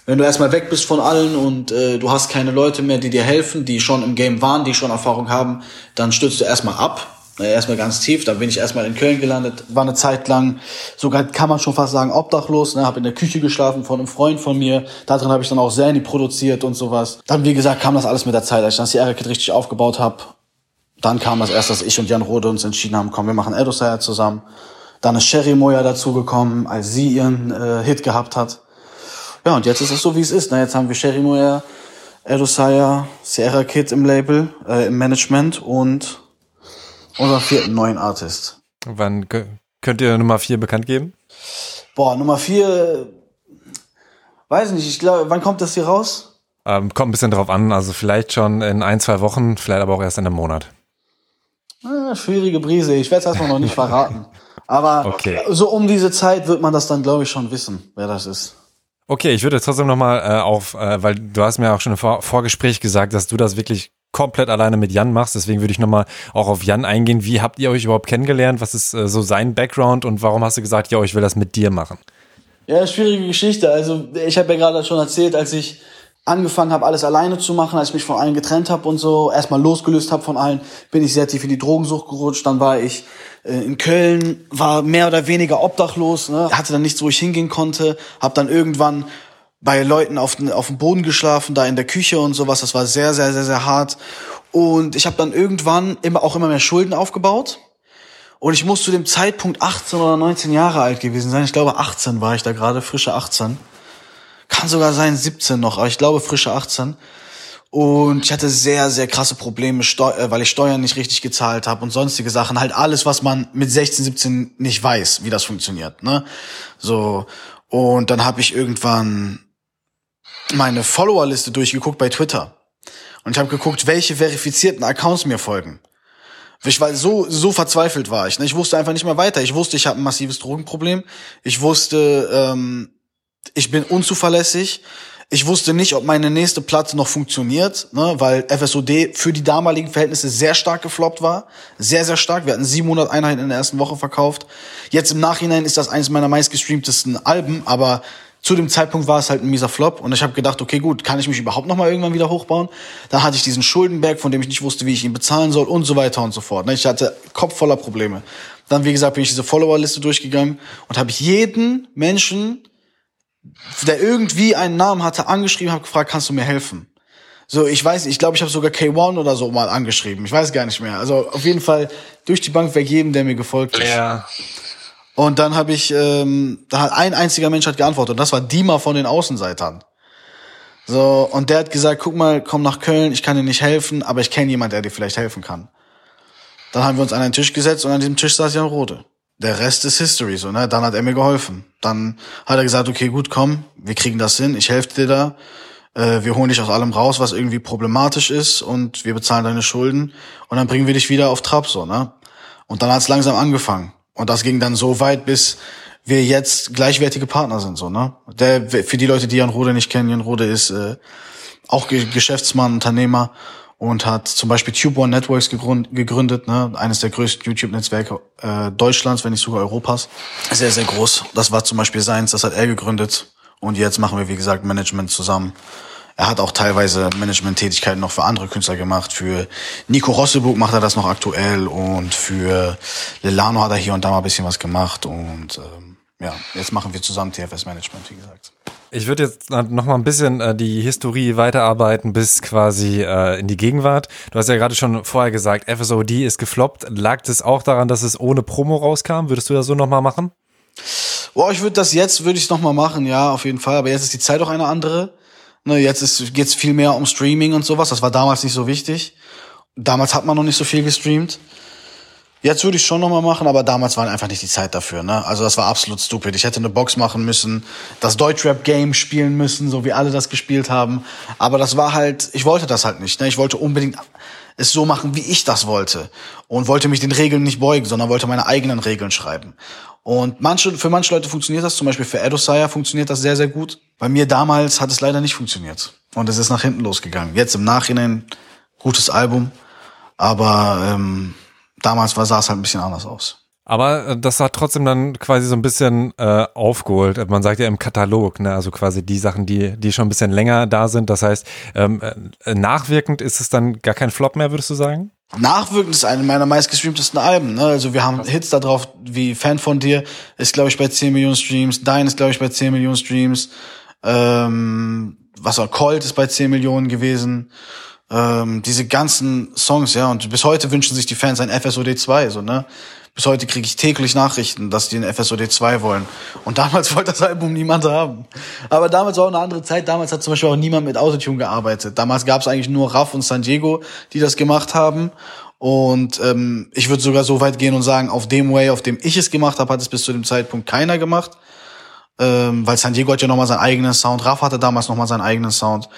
wenn du erstmal weg bist von allen und äh, du hast keine Leute mehr, die dir helfen, die schon im Game waren, die schon Erfahrung haben, dann stürzt du erstmal ab erstmal ganz tief, dann bin ich erstmal in Köln gelandet, war eine Zeit lang, sogar kann man schon fast sagen, obdachlos, ne, habe in der Küche geschlafen von einem Freund von mir, da drin habe ich dann auch Sandy produziert und sowas. Dann, wie gesagt, kam das alles mit der Zeit, als ich das Sierra Kid richtig aufgebaut habe, dann kam das erst, dass ich und Jan Rode uns entschieden haben, komm, wir machen Edosaya zusammen. Dann ist Sherry Moya dazugekommen, als sie ihren äh, Hit gehabt hat. Ja, und jetzt ist es so, wie es ist. Ne? Jetzt haben wir Sherry Moya, Edosaya, Sierra Kid im Label, äh, im Management und unser vierten neuen Artist. Wann könnt ihr Nummer vier bekannt geben? Boah, Nummer vier, weiß nicht, ich glaube, wann kommt das hier raus? Ähm, kommt ein bisschen drauf an, also vielleicht schon in ein, zwei Wochen, vielleicht aber auch erst in einem Monat. Ah, schwierige Brise, ich werde es erstmal noch nicht verraten. Aber okay. so um diese Zeit wird man das dann, glaube ich, schon wissen, wer das ist. Okay, ich würde trotzdem nochmal äh, auf, äh, weil du hast mir auch schon im Vor Vorgespräch gesagt, dass du das wirklich komplett alleine mit Jan machst. Deswegen würde ich nochmal auch auf Jan eingehen. Wie habt ihr euch überhaupt kennengelernt? Was ist äh, so sein Background und warum hast du gesagt, ja, ich will das mit dir machen? Ja, schwierige Geschichte. Also ich habe ja gerade schon erzählt, als ich angefangen habe, alles alleine zu machen, als ich mich von allen getrennt habe und so, erstmal losgelöst habe von allen, bin ich sehr tief in die Drogensucht gerutscht. Dann war ich äh, in Köln, war mehr oder weniger obdachlos, ne? hatte dann nichts, wo ich hingehen konnte, habe dann irgendwann bei Leuten auf, den, auf dem Boden geschlafen, da in der Küche und sowas. Das war sehr, sehr, sehr, sehr hart. Und ich habe dann irgendwann immer auch immer mehr Schulden aufgebaut. Und ich muss zu dem Zeitpunkt 18 oder 19 Jahre alt gewesen sein. Ich glaube 18 war ich da gerade, frische 18. Kann sogar sein 17 noch, aber ich glaube frische 18. Und ich hatte sehr, sehr krasse Probleme, äh, weil ich Steuern nicht richtig gezahlt habe und sonstige Sachen. Halt alles, was man mit 16, 17 nicht weiß, wie das funktioniert. Ne? So. Und dann habe ich irgendwann meine Followerliste durchgeguckt bei Twitter. Und ich habe geguckt, welche verifizierten Accounts mir folgen. Ich war so so verzweifelt war ich. Ne? Ich wusste einfach nicht mehr weiter. Ich wusste, ich habe ein massives Drogenproblem. Ich wusste, ähm, ich bin unzuverlässig. Ich wusste nicht, ob meine nächste Platte noch funktioniert, ne, weil FSOD für die damaligen Verhältnisse sehr stark gefloppt war. Sehr, sehr stark. Wir hatten 700 Einheiten in der ersten Woche verkauft. Jetzt im Nachhinein ist das eines meiner meistgestreamtesten Alben, aber zu dem Zeitpunkt war es halt ein mieser Flop und ich habe gedacht, okay, gut, kann ich mich überhaupt noch mal irgendwann wieder hochbauen? Dann hatte ich diesen Schuldenberg, von dem ich nicht wusste, wie ich ihn bezahlen soll und so weiter und so fort. Ne? Ich hatte Kopf voller Probleme. Dann, wie gesagt, bin ich diese Followerliste durchgegangen und habe jeden Menschen, der irgendwie einen Namen hatte, angeschrieben, habe gefragt, kannst du mir helfen? So, ich weiß, ich glaube, ich habe sogar K1 oder so mal angeschrieben. Ich weiß gar nicht mehr. Also auf jeden Fall durch die Bank weg jedem, der mir gefolgt ist. Ja. Und dann habe ich, ähm, da hat ein einziger Mensch hat geantwortet und das war Dima von den Außenseitern. So, und der hat gesagt, guck mal, komm nach Köln, ich kann dir nicht helfen, aber ich kenne jemand, der dir vielleicht helfen kann. Dann haben wir uns an einen Tisch gesetzt und an diesem Tisch saß Jan Rode. Der Rest ist History, so, ne? Dann hat er mir geholfen. Dann hat er gesagt, okay, gut, komm, wir kriegen das hin, ich helfe dir da. Äh, wir holen dich aus allem raus, was irgendwie problematisch ist und wir bezahlen deine Schulden und dann bringen wir dich wieder auf Trab, so, ne? Und dann hat's langsam angefangen. Und das ging dann so weit, bis wir jetzt gleichwertige Partner sind, so, ne? Der, für die Leute, die Jan Rode nicht kennen, Jan Rode ist äh, auch Geschäftsmann, Unternehmer und hat zum Beispiel Tube One Networks gegründet, ne? eines der größten YouTube-Netzwerke äh, Deutschlands, wenn nicht sogar Europas. Sehr, sehr groß. Das war zum Beispiel seins, das hat er gegründet. Und jetzt machen wir, wie gesagt, Management zusammen. Er hat auch teilweise Management-Tätigkeiten noch für andere Künstler gemacht. Für Nico Rosseburg macht er das noch aktuell und für Lilano hat er hier und da mal ein bisschen was gemacht. Und ähm, ja, jetzt machen wir zusammen TFS-Management, wie gesagt. Ich würde jetzt noch mal ein bisschen äh, die Historie weiterarbeiten bis quasi äh, in die Gegenwart. Du hast ja gerade schon vorher gesagt, FSOD ist gefloppt. Lag das auch daran, dass es ohne Promo rauskam? Würdest du das so noch mal machen? Boah, ich würde das jetzt, würde ich es noch mal machen, ja, auf jeden Fall. Aber jetzt ist die Zeit auch eine andere. Ne, jetzt ist, geht's viel mehr um Streaming und sowas. Das war damals nicht so wichtig. Damals hat man noch nicht so viel gestreamt. Jetzt würde ich schon nochmal machen, aber damals war einfach nicht die Zeit dafür. Ne? Also das war absolut stupid. Ich hätte eine Box machen müssen, das Deutschrap-Game spielen müssen, so wie alle das gespielt haben. Aber das war halt, ich wollte das halt nicht. Ne? Ich wollte unbedingt es so machen, wie ich das wollte. Und wollte mich den Regeln nicht beugen, sondern wollte meine eigenen Regeln schreiben. Und manche, für manche Leute funktioniert das, zum Beispiel für Edosire funktioniert das sehr, sehr gut. Bei mir damals hat es leider nicht funktioniert. Und es ist nach hinten losgegangen. Jetzt im Nachhinein, gutes Album. Aber ähm, damals sah es halt ein bisschen anders aus. Aber äh, das hat trotzdem dann quasi so ein bisschen äh, aufgeholt. Man sagt ja im Katalog, ne? also quasi die Sachen, die, die schon ein bisschen länger da sind. Das heißt, ähm, äh, nachwirkend ist es dann gar kein Flop mehr, würdest du sagen? Nachwirkend ist eine meiner meistgestreamtesten Alben. Ne? Also wir haben Hits da drauf, wie Fan von dir ist, glaube ich, bei 10 Millionen Streams. Dein ist, glaube ich, bei 10 Millionen Streams. Ähm, was war Colt ist bei 10 Millionen gewesen. Ähm, diese ganzen Songs, ja, und bis heute wünschen sich die Fans ein FSOD 2, so, ne? Bis heute kriege ich täglich Nachrichten, dass die ein FSOD 2 wollen. Und damals wollte das Album niemand haben. Aber damals war auch eine andere Zeit. Damals hat zum Beispiel auch niemand mit Autotune gearbeitet. Damals gab es eigentlich nur Raff und San Diego, die das gemacht haben. Und ähm, ich würde sogar so weit gehen und sagen, auf dem Way, auf dem ich es gemacht habe, hat es bis zu dem Zeitpunkt keiner gemacht. Ähm, weil San Diego hat ja nochmal seinen eigenen Sound. Raff hatte damals nochmal seinen eigenen Sound.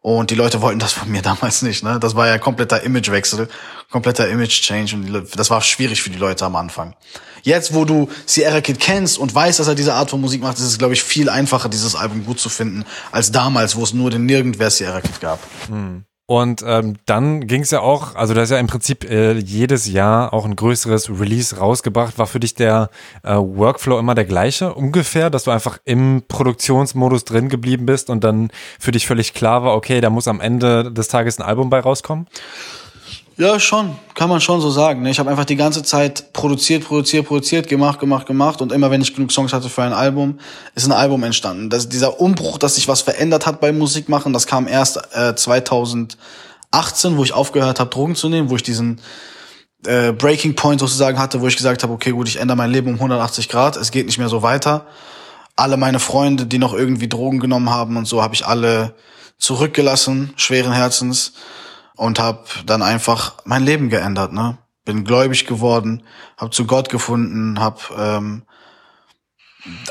Und die Leute wollten das von mir damals nicht. Ne? Das war ja kompletter Imagewechsel, kompletter Image-Change. Und das war schwierig für die Leute am Anfang. Jetzt, wo du Sierra Kid kennst und weißt, dass er diese Art von Musik macht, ist es, glaube ich, viel einfacher, dieses Album gut zu finden, als damals, wo es nur den Nirgendwer Sierra Kid gab. Hm. Und ähm, dann ging es ja auch, also da ist ja im Prinzip äh, jedes Jahr auch ein größeres Release rausgebracht. War für dich der äh, Workflow immer der gleiche ungefähr, dass du einfach im Produktionsmodus drin geblieben bist und dann für dich völlig klar war, okay, da muss am Ende des Tages ein Album bei rauskommen? Ja, schon. Kann man schon so sagen. ne? Ich habe einfach die ganze Zeit produziert, produziert, produziert, gemacht, gemacht, gemacht. Und immer wenn ich genug Songs hatte für ein Album, ist ein Album entstanden. Das, dieser Umbruch, dass sich was verändert hat beim Musikmachen, das kam erst äh, 2018, wo ich aufgehört habe, Drogen zu nehmen, wo ich diesen äh, Breaking Point sozusagen hatte, wo ich gesagt habe, okay, gut, ich ändere mein Leben um 180 Grad, es geht nicht mehr so weiter. Alle meine Freunde, die noch irgendwie Drogen genommen haben und so, habe ich alle zurückgelassen, schweren Herzens und habe dann einfach mein Leben geändert. Ne? Bin gläubig geworden, habe zu Gott gefunden, habe ähm,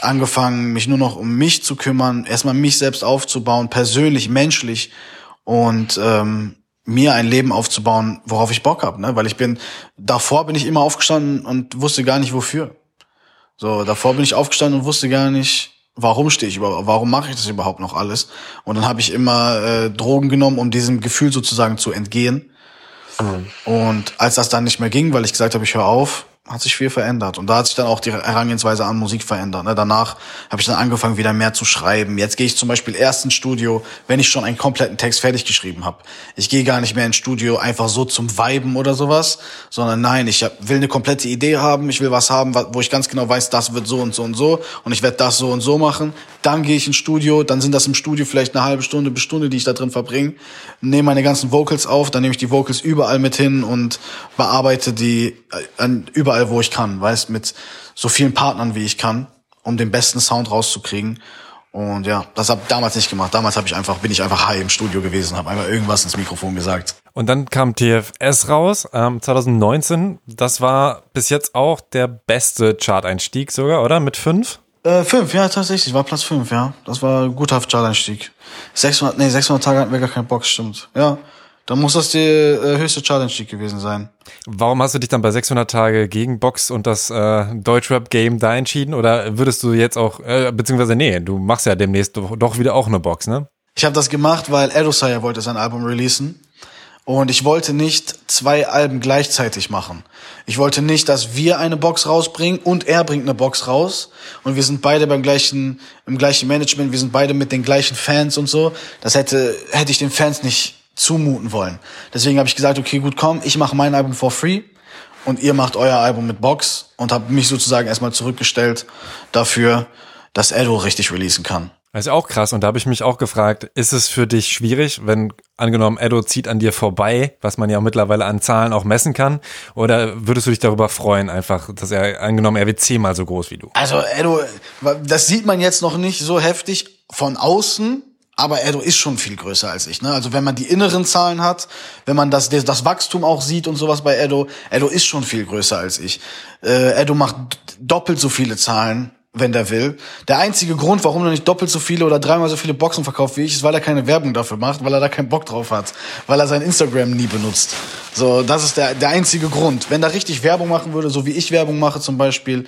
angefangen, mich nur noch um mich zu kümmern, erstmal mich selbst aufzubauen, persönlich, menschlich und ähm, mir ein Leben aufzubauen, worauf ich Bock habe, ne? Weil ich bin davor bin ich immer aufgestanden und wusste gar nicht wofür. So davor bin ich aufgestanden und wusste gar nicht, warum stehe ich überhaupt, warum mache ich das überhaupt noch alles? Und dann habe ich immer äh, Drogen genommen, um diesem Gefühl sozusagen zu entgehen. Und als das dann nicht mehr ging, weil ich gesagt habe, ich höre auf, hat sich viel verändert. Und da hat sich dann auch die Herangehensweise an Musik verändert. Ne? Danach habe ich dann angefangen, wieder mehr zu schreiben. Jetzt gehe ich zum Beispiel erst ins Studio, wenn ich schon einen kompletten Text fertig geschrieben habe. Ich gehe gar nicht mehr ins Studio einfach so zum Viben oder sowas, sondern nein, ich will eine komplette Idee haben, ich will was haben, wo ich ganz genau weiß, das wird so und so und so und ich werde das so und so machen. Dann gehe ich ins Studio, dann sind das im Studio vielleicht eine halbe Stunde bis Stunde, die ich da drin verbringe, nehme meine ganzen Vocals auf, dann nehme ich die Vocals überall mit hin und bearbeite die äh, an, überall, wo ich kann, weißt, mit so vielen Partnern, wie ich kann, um den besten Sound rauszukriegen. Und ja, das habe ich damals nicht gemacht. Damals habe ich einfach, bin ich einfach high im Studio gewesen, habe einfach irgendwas ins Mikrofon gesagt. Und dann kam TFS raus, ähm, 2019. Das war bis jetzt auch der beste Chart-Einstieg sogar, oder? Mit fünf? Äh, fünf, ja, tatsächlich, war Platz fünf, ja. Das war ein guter Chart-Einstieg. 600, nee, 600 Tage hatten wir gar keine Box, stimmt. Ja, dann muss das der äh, höchste Chart-Einstieg gewesen sein. Warum hast du dich dann bei 600 Tage gegen Box und das äh, Deutschrap-Game da entschieden? Oder würdest du jetzt auch, äh, beziehungsweise nee, du machst ja demnächst doch, doch wieder auch eine Box, ne? Ich habe das gemacht, weil Edosaya wollte sein Album releasen. Und ich wollte nicht zwei Alben gleichzeitig machen. Ich wollte nicht, dass wir eine Box rausbringen und er bringt eine Box raus. Und wir sind beide beim gleichen, im gleichen Management, wir sind beide mit den gleichen Fans und so. Das hätte, hätte ich den Fans nicht zumuten wollen. Deswegen habe ich gesagt, okay, gut, komm, ich mache mein Album for free und ihr macht euer Album mit Box und habe mich sozusagen erstmal zurückgestellt dafür, dass Edo richtig releasen kann. Das ist auch krass. Und da habe ich mich auch gefragt, ist es für dich schwierig, wenn angenommen Edo zieht an dir vorbei, was man ja auch mittlerweile an Zahlen auch messen kann? Oder würdest du dich darüber freuen, einfach, dass er angenommen, er wird zehnmal so groß wie du? Also Edo, das sieht man jetzt noch nicht so heftig von außen, aber Edo ist schon viel größer als ich. Ne? Also wenn man die inneren Zahlen hat, wenn man das, das Wachstum auch sieht und sowas bei Edo, Edo ist schon viel größer als ich. Äh, Edo macht doppelt so viele Zahlen wenn der will. Der einzige Grund, warum er nicht doppelt so viele oder dreimal so viele Boxen verkauft wie ich, ist, weil er keine Werbung dafür macht, weil er da keinen Bock drauf hat, weil er sein Instagram nie benutzt. So, das ist der, der einzige Grund. Wenn er richtig Werbung machen würde, so wie ich Werbung mache zum Beispiel,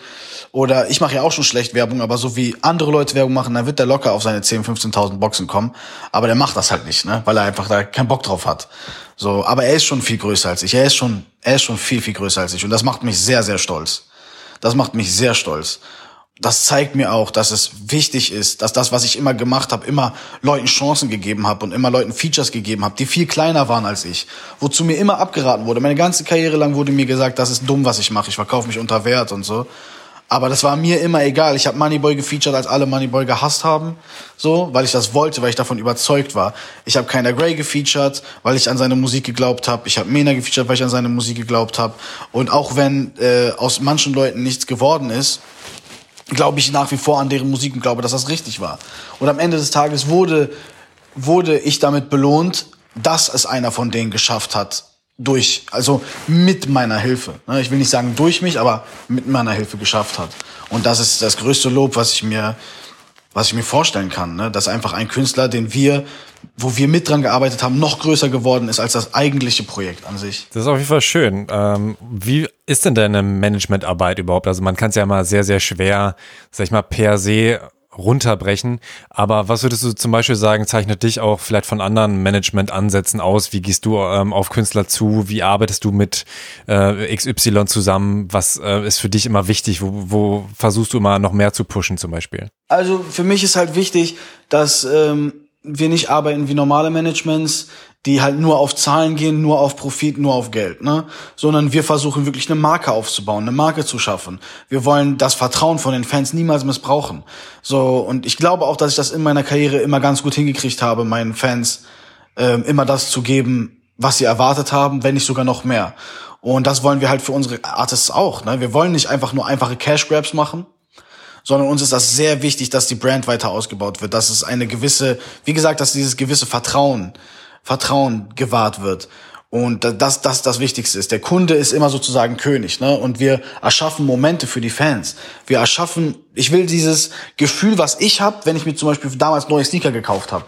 oder ich mache ja auch schon schlecht Werbung, aber so wie andere Leute Werbung machen, dann wird der locker auf seine 10.000, 15.000 Boxen kommen. Aber der macht das halt nicht, ne? weil er einfach da keinen Bock drauf hat. So, aber er ist schon viel größer als ich. Er ist schon, er ist schon viel, viel größer als ich. Und das macht mich sehr, sehr stolz. Das macht mich sehr stolz das zeigt mir auch, dass es wichtig ist, dass das, was ich immer gemacht habe, immer Leuten Chancen gegeben habe und immer Leuten Features gegeben habe, die viel kleiner waren als ich. Wozu mir immer abgeraten wurde. Meine ganze Karriere lang wurde mir gesagt, das ist dumm, was ich mache. Ich verkaufe mich unter Wert und so. Aber das war mir immer egal. Ich habe Moneyboy gefeatured, als alle Moneyboy gehasst haben, so, weil ich das wollte, weil ich davon überzeugt war. Ich habe Keiner Grey gefeatured, weil ich an seine Musik geglaubt habe. Ich habe Mena gefeatured, weil ich an seine Musik geglaubt habe. Und auch wenn äh, aus manchen Leuten nichts geworden ist, glaube ich nach wie vor an deren Musik und glaube, dass das richtig war. Und am Ende des Tages wurde, wurde ich damit belohnt, dass es einer von denen geschafft hat, durch, also mit meiner Hilfe. Ne, ich will nicht sagen durch mich, aber mit meiner Hilfe geschafft hat. Und das ist das größte Lob, was ich mir, was ich mir vorstellen kann, ne? dass einfach ein Künstler, den wir wo wir mit dran gearbeitet haben, noch größer geworden ist als das eigentliche Projekt an sich. Das ist auf jeden Fall schön. Ähm, wie ist denn deine Managementarbeit überhaupt? Also man kann es ja immer sehr, sehr schwer, sag ich mal, per se runterbrechen. Aber was würdest du zum Beispiel sagen, zeichnet dich auch vielleicht von anderen Management-Ansätzen aus? Wie gehst du ähm, auf Künstler zu? Wie arbeitest du mit äh, XY zusammen? Was äh, ist für dich immer wichtig? Wo, wo versuchst du immer noch mehr zu pushen zum Beispiel? Also für mich ist halt wichtig, dass ähm, wir nicht arbeiten wie normale Managements. die halt nur auf Zahlen gehen, nur auf Profit, nur auf Geld, ne? Sondern wir versuchen wirklich eine Marke aufzubauen, eine Marke zu schaffen. Wir wollen das Vertrauen von den Fans niemals missbrauchen. So, und ich glaube auch, dass ich das in meiner Karriere immer ganz gut hingekriegt habe, meinen Fans ähm, immer das zu geben, was sie erwartet haben, wenn nicht sogar noch mehr. Und das wollen wir halt für unsere Artists auch. Ne? Wir wollen nicht einfach nur einfache Cash Grabs machen, sondern uns ist das sehr wichtig, dass die Brand weiter ausgebaut wird, dass es eine gewisse, wie gesagt, dass dieses gewisse Vertrauen Vertrauen gewahrt wird. Und das, das das Wichtigste ist. Der Kunde ist immer sozusagen König, ne? Und wir erschaffen Momente für die Fans. Wir erschaffen, ich will dieses Gefühl, was ich habe, wenn ich mir zum Beispiel damals neue Sneaker gekauft habe.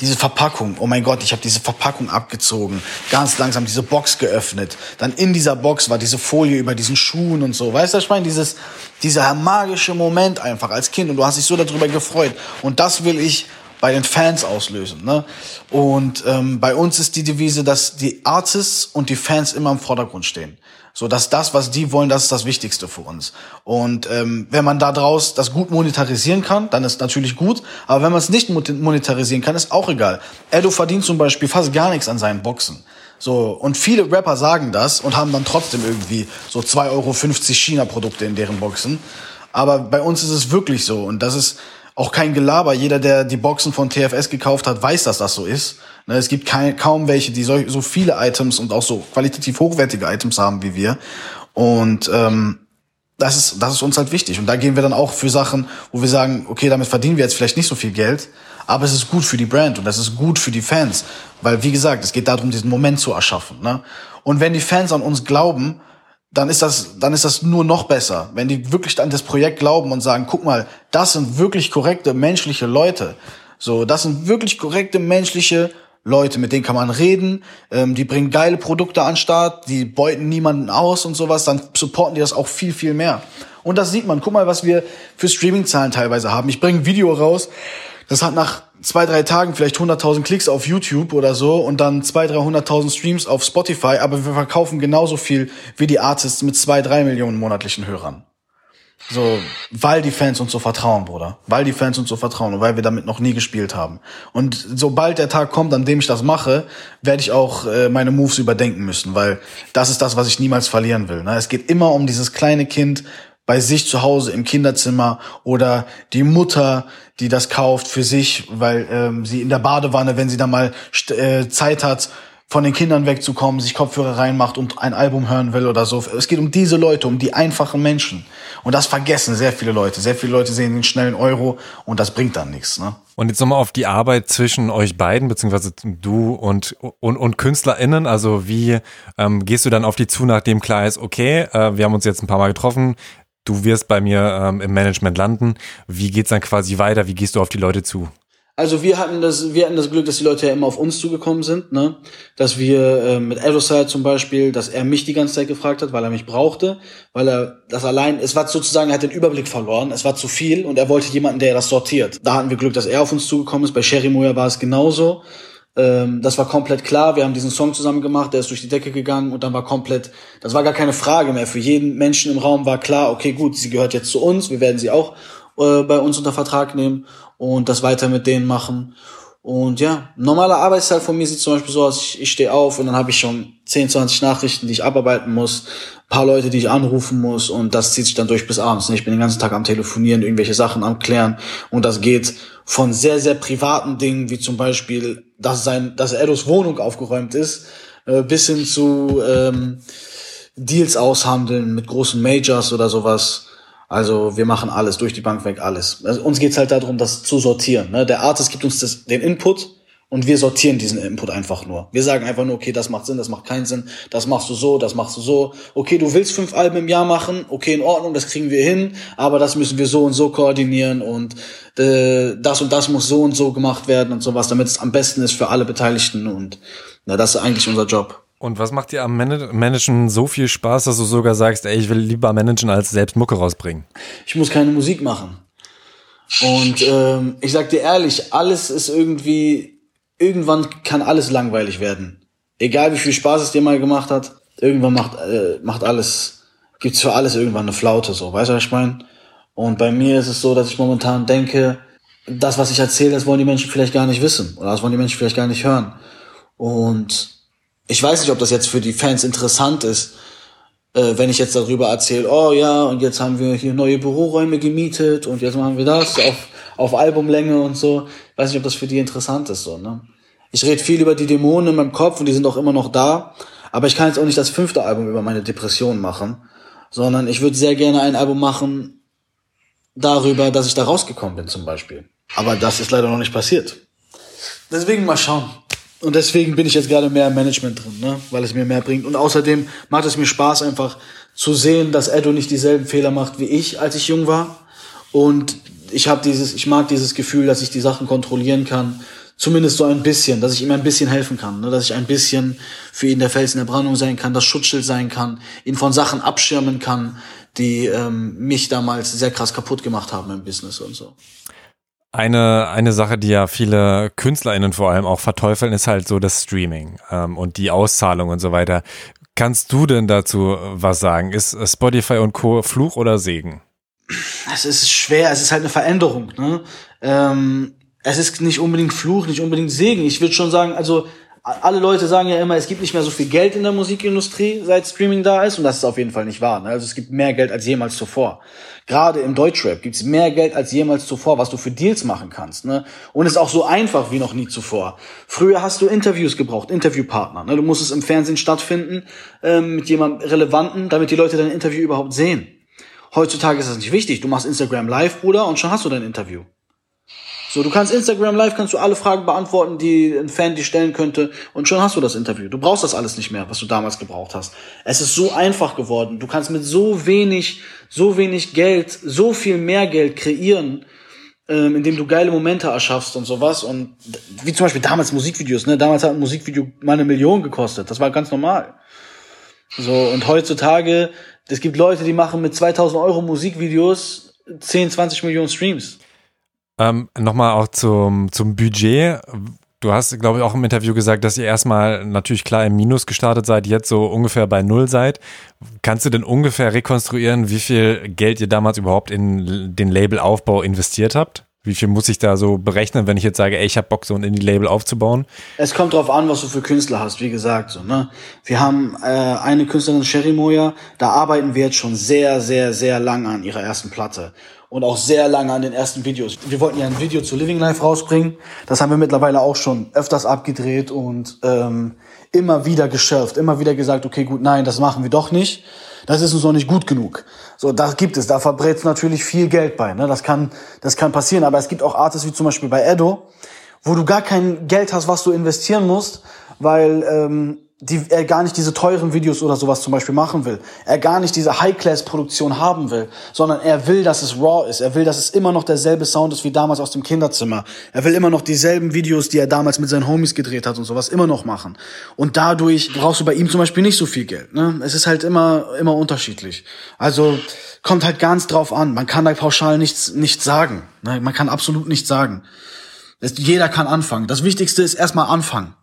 Diese Verpackung, oh mein Gott, ich habe diese Verpackung abgezogen, ganz langsam diese Box geöffnet. Dann in dieser Box war diese Folie über diesen Schuhen und so. Weißt du, ich meine, dieses, dieser magische Moment einfach als Kind und du hast dich so darüber gefreut. Und das will ich bei den Fans auslösen. Ne? Und ähm, bei uns ist die Devise, dass die Artists und die Fans immer im Vordergrund stehen. So dass das, was die wollen, das ist das Wichtigste für uns. Und ähm, wenn man da draus das gut monetarisieren kann, dann ist natürlich gut. Aber wenn man es nicht monetarisieren kann, ist auch egal. Edo verdient zum Beispiel fast gar nichts an seinen Boxen. So, und viele Rapper sagen das und haben dann trotzdem irgendwie so 2,50 Euro China-Produkte in deren Boxen. Aber bei uns ist es wirklich so. Und das ist, auch kein Gelaber. Jeder, der die Boxen von TFS gekauft hat, weiß, dass das so ist. Ne, es gibt kein, kaum welche, die so, viele Items und auch so qualitativ hochwertige Items haben wie wir. Und ähm, das ist, das ist uns halt wichtig. Und da gehen wir dann auch für Sachen, wo wir sagen, okay, damit verdienen wir jetzt vielleicht nicht so viel Geld, aber es ist gut für die Brand und es ist gut für die Fans. Weil, wie gesagt, es geht darum, diesen Moment zu erschaffen. Ne? Und wenn die Fans an uns glauben, dann ist das, dann ist das nur noch besser. Wenn die wirklich an das Projekt glauben und sagen, guck mal, das sind wirklich korrekte menschliche Leute. So, das sind wirklich korrekte menschliche Leute, mit denen kann man reden, ähm, die bringen geile Produkte an Start, die beuten niemanden aus und sowas, dann supporten die das auch viel, viel mehr. Und das sieht man. Guck mal, was wir für Streaming-Zahlen teilweise haben. Ich bringe ein Video raus, das hat nach zwei, drei Tagen vielleicht 100.000 Klicks auf YouTube oder so und dann zwei, 300.000 Streams auf Spotify, aber wir verkaufen genauso viel wie die Artists mit zwei, drei Millionen monatlichen Hörern. So, weil die Fans uns so vertrauen, Bruder. Weil die Fans uns so vertrauen und weil wir damit noch nie gespielt haben. Und sobald der Tag kommt, an dem ich das mache, werde ich auch äh, meine Moves überdenken müssen, weil das ist das, was ich niemals verlieren will. Ne? Es geht immer um dieses kleine Kind, bei sich zu Hause im Kinderzimmer oder die Mutter, die das kauft für sich, weil ähm, sie in der Badewanne, wenn sie da mal äh, Zeit hat, von den Kindern wegzukommen, sich Kopfhörer reinmacht und ein Album hören will oder so. Es geht um diese Leute, um die einfachen Menschen. Und das vergessen sehr viele Leute. Sehr viele Leute sehen den schnellen Euro und das bringt dann nichts. Ne? Und jetzt nochmal auf die Arbeit zwischen euch beiden, beziehungsweise du und, und, und KünstlerInnen. Also wie ähm, gehst du dann auf die zu, nachdem klar ist, okay, äh, wir haben uns jetzt ein paar Mal getroffen, du wirst bei mir ähm, im Management landen. Wie geht's dann quasi weiter? Wie gehst du auf die Leute zu? Also wir hatten das, wir hatten das Glück, dass die Leute ja immer auf uns zugekommen sind, ne? Dass wir äh, mit Aeroside zum Beispiel, dass er mich die ganze Zeit gefragt hat, weil er mich brauchte, weil er das allein, es war sozusagen, er hat den Überblick verloren, es war zu viel und er wollte jemanden, der das sortiert. Da hatten wir Glück, dass er auf uns zugekommen ist. Bei Sherry Moya war es genauso. Ähm, das war komplett klar. Wir haben diesen Song zusammen gemacht, der ist durch die Decke gegangen und dann war komplett, das war gar keine Frage mehr. Für jeden Menschen im Raum war klar, okay, gut, sie gehört jetzt zu uns, wir werden sie auch äh, bei uns unter Vertrag nehmen und das weiter mit denen machen. Und ja, normaler Arbeitstag von mir sieht zum Beispiel so aus, ich, ich stehe auf und dann habe ich schon 10, 20 Nachrichten, die ich abarbeiten muss, paar Leute, die ich anrufen muss und das zieht sich dann durch bis abends. Ich bin den ganzen Tag am Telefonieren, irgendwelche Sachen am Klären und das geht von sehr, sehr privaten Dingen, wie zum Beispiel, dass sein, dass Edos Wohnung aufgeräumt ist, äh, bis hin zu ähm, Deals aushandeln mit großen Majors oder sowas also wir machen alles, durch die Bank weg, alles. Also uns geht's halt darum, das zu sortieren. Ne? Der Artist gibt uns das, den Input und wir sortieren diesen Input einfach nur. Wir sagen einfach nur, okay, das macht Sinn, das macht keinen Sinn, das machst du so, das machst du so. Okay, du willst fünf Alben im Jahr machen, okay, in Ordnung, das kriegen wir hin, aber das müssen wir so und so koordinieren und äh, das und das muss so und so gemacht werden und sowas, damit es am besten ist für alle Beteiligten und na, das ist eigentlich unser Job. Und was macht dir am Managen so viel Spaß, dass du sogar sagst, ey, ich will lieber managen als selbst Mucke rausbringen? Ich muss keine Musik machen. Und ähm, ich sag dir ehrlich, alles ist irgendwie, irgendwann kann alles langweilig werden. Egal wie viel Spaß es dir mal gemacht hat, irgendwann macht, äh, macht alles, gibt's für alles irgendwann eine Flaute, so, weißt du, was ich meine? Und bei mir ist es so, dass ich momentan denke, das, was ich erzähle, das wollen die Menschen vielleicht gar nicht wissen. Oder das wollen die Menschen vielleicht gar nicht hören. Und ich weiß nicht, ob das jetzt für die Fans interessant ist, äh, wenn ich jetzt darüber erzähle, oh ja, und jetzt haben wir hier neue Büroräume gemietet und jetzt machen wir das auf, auf Albumlänge und so. Ich weiß nicht, ob das für die interessant ist, so, ne? Ich rede viel über die Dämonen in meinem Kopf und die sind auch immer noch da. Aber ich kann jetzt auch nicht das fünfte Album über meine Depression machen, sondern ich würde sehr gerne ein Album machen darüber, dass ich da rausgekommen bin zum Beispiel. Aber das ist leider noch nicht passiert. Deswegen mal schauen. Und deswegen bin ich jetzt gerade mehr im Management drin, ne? weil es mir mehr bringt. Und außerdem macht es mir Spaß, einfach zu sehen, dass Edo nicht dieselben Fehler macht wie ich, als ich jung war. Und ich habe dieses, ich mag dieses Gefühl, dass ich die Sachen kontrollieren kann zumindest so ein bisschen, dass ich ihm ein bisschen helfen kann, ne? dass ich ein bisschen für ihn der Fels in der Brandung sein kann, das Schutzschild sein kann, ihn von Sachen abschirmen kann, die ähm, mich damals sehr krass kaputt gemacht haben im Business und so. Eine, eine Sache, die ja viele KünstlerInnen vor allem auch verteufeln, ist halt so das Streaming ähm, und die Auszahlung und so weiter. Kannst du denn dazu was sagen? Ist Spotify und Co. Fluch oder Segen? Es ist schwer, es ist halt eine Veränderung. Ne? Ähm, es ist nicht unbedingt Fluch, nicht unbedingt Segen. Ich würde schon sagen, also alle Leute sagen ja immer, es gibt nicht mehr so viel Geld in der Musikindustrie, seit Streaming da ist. Und das ist auf jeden Fall nicht wahr. Ne? Also es gibt mehr Geld als jemals zuvor. Gerade im Deutschrap gibt es mehr Geld als jemals zuvor, was du für Deals machen kannst. Ne? Und es ist auch so einfach wie noch nie zuvor. Früher hast du Interviews gebraucht, Interviewpartner. Ne? Du musstest im Fernsehen stattfinden ähm, mit jemandem Relevanten, damit die Leute dein Interview überhaupt sehen. Heutzutage ist das nicht wichtig. Du machst Instagram Live, Bruder, und schon hast du dein Interview. So, du kannst Instagram Live, kannst du alle Fragen beantworten, die ein Fan dir stellen könnte und schon hast du das Interview. Du brauchst das alles nicht mehr, was du damals gebraucht hast. Es ist so einfach geworden. Du kannst mit so wenig, so wenig Geld, so viel mehr Geld kreieren, ähm, indem du geile Momente erschaffst und sowas. Und wie zum Beispiel damals Musikvideos, ne? Damals hat ein Musikvideo mal eine Million gekostet. Das war ganz normal. So, und heutzutage, es gibt Leute, die machen mit 2000 Euro Musikvideos 10, 20 Millionen Streams. Ähm, Nochmal auch zum, zum Budget. Du hast, glaube ich, auch im Interview gesagt, dass ihr erstmal natürlich klar im Minus gestartet seid, jetzt so ungefähr bei Null seid. Kannst du denn ungefähr rekonstruieren, wie viel Geld ihr damals überhaupt in den Labelaufbau investiert habt? Wie viel muss ich da so berechnen, wenn ich jetzt sage, ey, ich habe Bock, so ein Indie-Label aufzubauen? Es kommt drauf an, was du für Künstler hast, wie gesagt. So, ne? Wir haben äh, eine Künstlerin, Sherry Moya, da arbeiten wir jetzt schon sehr, sehr, sehr lang an ihrer ersten Platte und auch sehr lange an den ersten Videos. Wir wollten ja ein Video zu Living Life rausbringen. Das haben wir mittlerweile auch schon öfters abgedreht und ähm, immer wieder geschärft, immer wieder gesagt, okay, gut, nein, das machen wir doch nicht. Das ist uns noch nicht gut genug. So, da gibt es, da verbrät es natürlich viel Geld bei. Ne? Das kann, das kann passieren. Aber es gibt auch Artists wie zum Beispiel bei Edo, wo du gar kein Geld hast, was du investieren musst, weil ähm, die, er gar nicht diese teuren Videos oder sowas zum Beispiel machen will. Er gar nicht diese High-Class-Produktion haben will, sondern er will, dass es raw ist. Er will, dass es immer noch derselbe Sound ist wie damals aus dem Kinderzimmer. Er will immer noch dieselben Videos, die er damals mit seinen Homies gedreht hat und sowas, immer noch machen. Und dadurch brauchst du bei ihm zum Beispiel nicht so viel Geld. Ne? Es ist halt immer, immer unterschiedlich. Also kommt halt ganz drauf an. Man kann da pauschal nichts, nichts sagen. Ne? Man kann absolut nichts sagen. Es, jeder kann anfangen. Das Wichtigste ist erstmal anfangen.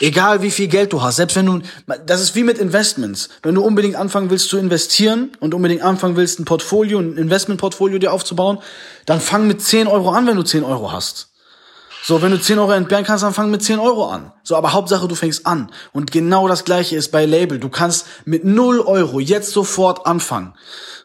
Egal wie viel Geld du hast, selbst wenn du, das ist wie mit Investments. Wenn du unbedingt anfangen willst zu investieren und unbedingt anfangen willst, ein Portfolio, ein Investmentportfolio dir aufzubauen, dann fang mit 10 Euro an, wenn du 10 Euro hast. So, wenn du 10 Euro entbehren kannst, dann fang mit 10 Euro an. So, aber Hauptsache, du fängst an. Und genau das gleiche ist bei Label. Du kannst mit 0 Euro jetzt sofort anfangen.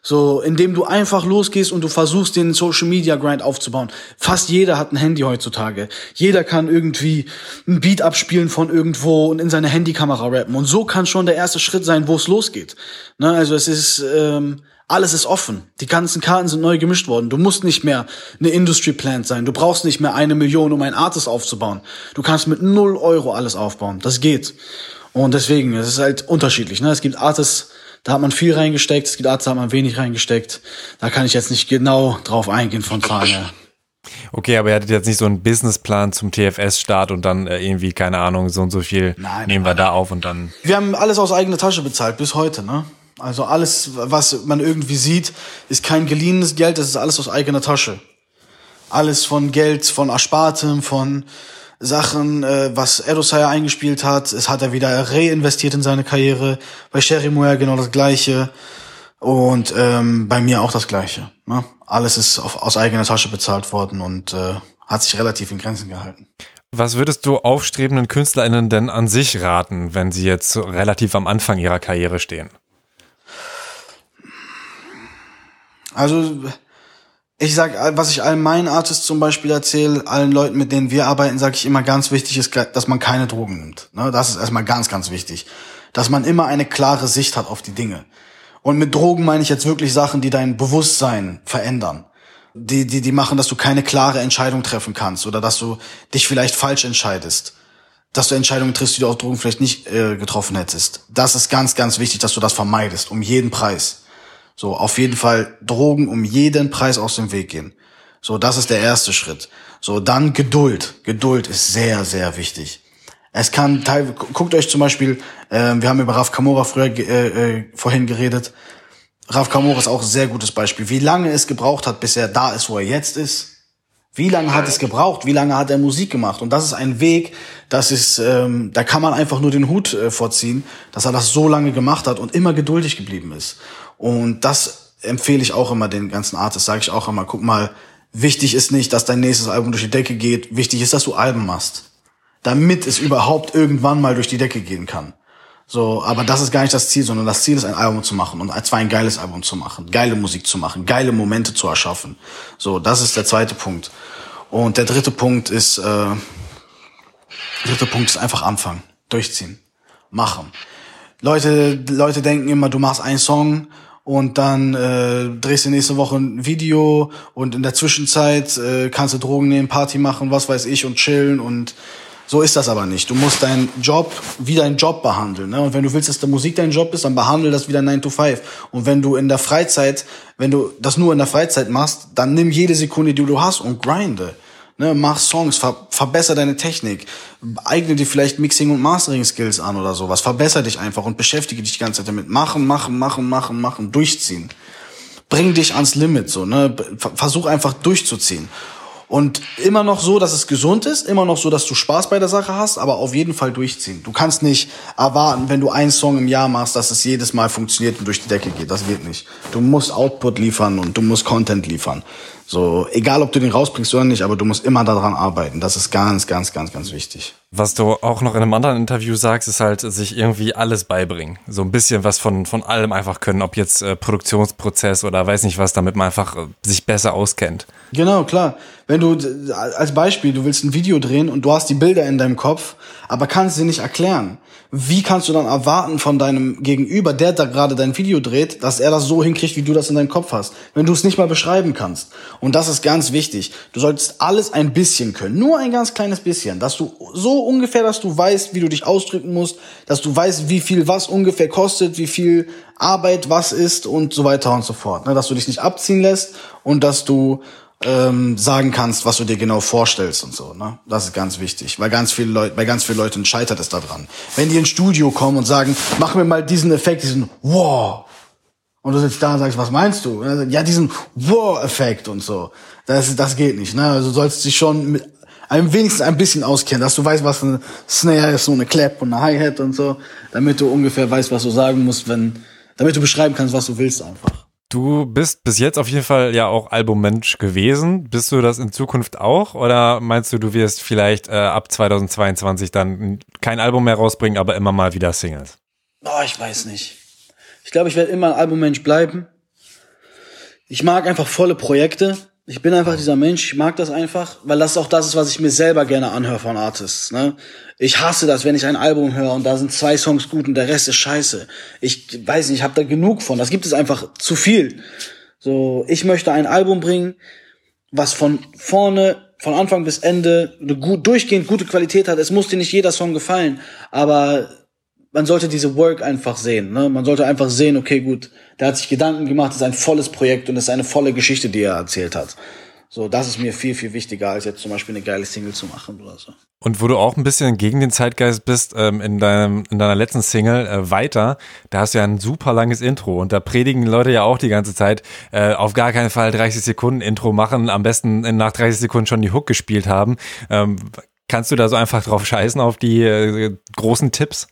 So, indem du einfach losgehst und du versuchst, den Social Media Grind aufzubauen. Fast jeder hat ein Handy heutzutage. Jeder kann irgendwie ein Beat abspielen von irgendwo und in seine Handykamera rappen. Und so kann schon der erste Schritt sein, wo es losgeht. Ne? Also es ist, ähm, alles ist offen. Die ganzen Karten sind neu gemischt worden. Du musst nicht mehr eine Industry Plant sein. Du brauchst nicht mehr eine Million, um ein Artist aufzubauen. Du kannst mit null Euro alles aufbauen. Das geht. Und deswegen, es ist halt unterschiedlich. Ne? Es gibt Artists, da hat man viel reingesteckt, es gibt Arzt, da hat man wenig reingesteckt. Da kann ich jetzt nicht genau drauf eingehen von Zahlen her. Okay, aber ihr hattet jetzt nicht so einen Businessplan zum TFS-Start und dann äh, irgendwie, keine Ahnung, so und so viel nein, nehmen wir da auf und dann. Wir haben alles aus eigener Tasche bezahlt, bis heute, ne? Also alles, was man irgendwie sieht, ist kein geliehenes Geld, das ist alles aus eigener Tasche. Alles von Geld, von Erspartem, von Sachen, äh, was Edosaya eingespielt hat. Es hat er wieder reinvestiert in seine Karriere. Bei Sherry Moya genau das Gleiche. Und ähm, bei mir auch das Gleiche. Ne? Alles ist auf, aus eigener Tasche bezahlt worden und äh, hat sich relativ in Grenzen gehalten. Was würdest du aufstrebenden KünstlerInnen denn an sich raten, wenn sie jetzt relativ am Anfang ihrer Karriere stehen? Also, ich sag, was ich allen meinen Artists zum Beispiel erzähle, allen Leuten, mit denen wir arbeiten, sage ich immer, ganz wichtig ist, dass man keine Drogen nimmt. Ne? Das ist erstmal ganz, ganz wichtig. Dass man immer eine klare Sicht hat auf die Dinge. Und mit Drogen meine ich jetzt wirklich Sachen, die dein Bewusstsein verändern die, die, die machen, dass du keine klare Entscheidung treffen kannst oder dass du dich vielleicht falsch entscheidest. Dass du Entscheidungen triffst, die du auf Drogen vielleicht nicht äh, getroffen hättest. Das ist ganz, ganz wichtig, dass du das vermeidest, um jeden Preis. So, auf jeden Fall Drogen um jeden Preis aus dem Weg gehen. So, das ist der erste Schritt. So, dann Geduld. Geduld ist sehr, sehr wichtig. Es kann teil, guckt euch zum Beispiel, äh, wir haben über Raf Kamora früher äh, äh, vorhin geredet. Raf Kamora ist auch ein sehr gutes Beispiel. Wie lange es gebraucht hat, bis er da ist, wo er jetzt ist. Wie lange hat es gebraucht? Wie lange hat er Musik gemacht? Und das ist ein Weg, das ist, ähm, da kann man einfach nur den Hut äh, vorziehen, dass er das so lange gemacht hat und immer geduldig geblieben ist. Und das empfehle ich auch immer den ganzen Artists, sage ich auch immer. Guck mal, wichtig ist nicht, dass dein nächstes Album durch die Decke geht. Wichtig ist, dass du Alben machst, damit es überhaupt irgendwann mal durch die Decke gehen kann. So, aber das ist gar nicht das Ziel, sondern das Ziel ist, ein Album zu machen und zwar ein geiles Album zu machen, geile Musik zu machen, geile Momente zu erschaffen. So, das ist der zweite Punkt. Und der dritte Punkt ist, äh, dritte Punkt ist einfach anfangen, durchziehen, machen. Leute, Leute denken immer, du machst einen Song und dann äh, drehst du nächste Woche ein Video und in der Zwischenzeit äh, kannst du Drogen nehmen, Party machen, was weiß ich und chillen und so ist das aber nicht. Du musst deinen Job wie deinen Job behandeln. Ne? Und wenn du willst, dass der Musik dein Job ist, dann behandle das wieder 9 to 5. Und wenn du in der Freizeit, wenn du das nur in der Freizeit machst, dann nimm jede Sekunde, die du hast und grinde. Ne, mach Songs, ver verbessere deine Technik, eigne dir vielleicht Mixing und Mastering Skills an oder sowas. Verbessere dich einfach und beschäftige dich die ganze Zeit damit. Machen, machen, machen, machen, machen, durchziehen. Bring dich ans Limit, so, ne? Versuch einfach durchzuziehen. Und immer noch so, dass es gesund ist, immer noch so, dass du Spaß bei der Sache hast, aber auf jeden Fall durchziehen. Du kannst nicht erwarten, wenn du einen Song im Jahr machst, dass es jedes Mal funktioniert und durch die Decke geht. Das geht nicht. Du musst Output liefern und du musst Content liefern. So, egal ob du den rausbringst oder nicht, aber du musst immer daran arbeiten. Das ist ganz, ganz, ganz, ganz wichtig. Was du auch noch in einem anderen Interview sagst, ist halt, sich irgendwie alles beibringen. So ein bisschen was von, von allem einfach können, ob jetzt äh, Produktionsprozess oder weiß nicht was, damit man einfach äh, sich besser auskennt. Genau, klar. Wenn du, als Beispiel, du willst ein Video drehen und du hast die Bilder in deinem Kopf, aber kannst sie nicht erklären wie kannst du dann erwarten von deinem Gegenüber, der da gerade dein Video dreht, dass er das so hinkriegt, wie du das in deinem Kopf hast, wenn du es nicht mal beschreiben kannst. Und das ist ganz wichtig. Du solltest alles ein bisschen können, nur ein ganz kleines bisschen, dass du so ungefähr, dass du weißt, wie du dich ausdrücken musst, dass du weißt, wie viel was ungefähr kostet, wie viel Arbeit was ist und so weiter und so fort. Ne? Dass du dich nicht abziehen lässt und dass du ähm, sagen kannst, was du dir genau vorstellst und so. Ne? Das ist ganz wichtig, weil ganz viele Leute, bei ganz vielen Leuten scheitert es daran. Wenn die ins Studio kommen und sagen, mach mir mal diesen Effekt, diesen Wow, und du sitzt da und sagst, was meinst du? Ja, diesen Wow-Effekt und so. Das, das geht nicht. Ne? Also du sollst dich schon mit einem wenigstens ein bisschen auskennen, dass du weißt, was eine Snare ist, so eine Clap und eine Hi-Hat und so, damit du ungefähr weißt, was du sagen musst, wenn, damit du beschreiben kannst, was du willst einfach. Du bist bis jetzt auf jeden Fall ja auch Albummensch gewesen. Bist du das in Zukunft auch? Oder meinst du, du wirst vielleicht äh, ab 2022 dann kein Album mehr rausbringen, aber immer mal wieder Singles? Oh, ich weiß nicht. Ich glaube, ich werde immer ein Albummensch bleiben. Ich mag einfach volle Projekte. Ich bin einfach dieser Mensch, ich mag das einfach, weil das auch das ist, was ich mir selber gerne anhöre von Artists. Ne? Ich hasse das, wenn ich ein Album höre und da sind zwei Songs gut und der Rest ist scheiße. Ich weiß nicht, ich habe da genug von. Das gibt es einfach zu viel. So, ich möchte ein Album bringen, was von vorne, von Anfang bis Ende eine gut, durchgehend gute Qualität hat. Es muss dir nicht jeder Song gefallen, aber man sollte diese Work einfach sehen. Ne? Man sollte einfach sehen, okay, gut, der hat sich Gedanken gemacht, ist ein volles Projekt und es ist eine volle Geschichte, die er erzählt hat. So, das ist mir viel, viel wichtiger, als jetzt zum Beispiel eine geile Single zu machen oder so. Und wo du auch ein bisschen gegen den Zeitgeist bist, ähm, in, deinem, in deiner letzten Single äh, weiter, da hast du ja ein super langes Intro und da predigen Leute ja auch die ganze Zeit, äh, auf gar keinen Fall 30 Sekunden Intro machen, am besten nach 30 Sekunden schon die Hook gespielt haben. Ähm, kannst du da so einfach drauf scheißen auf die äh, großen Tipps?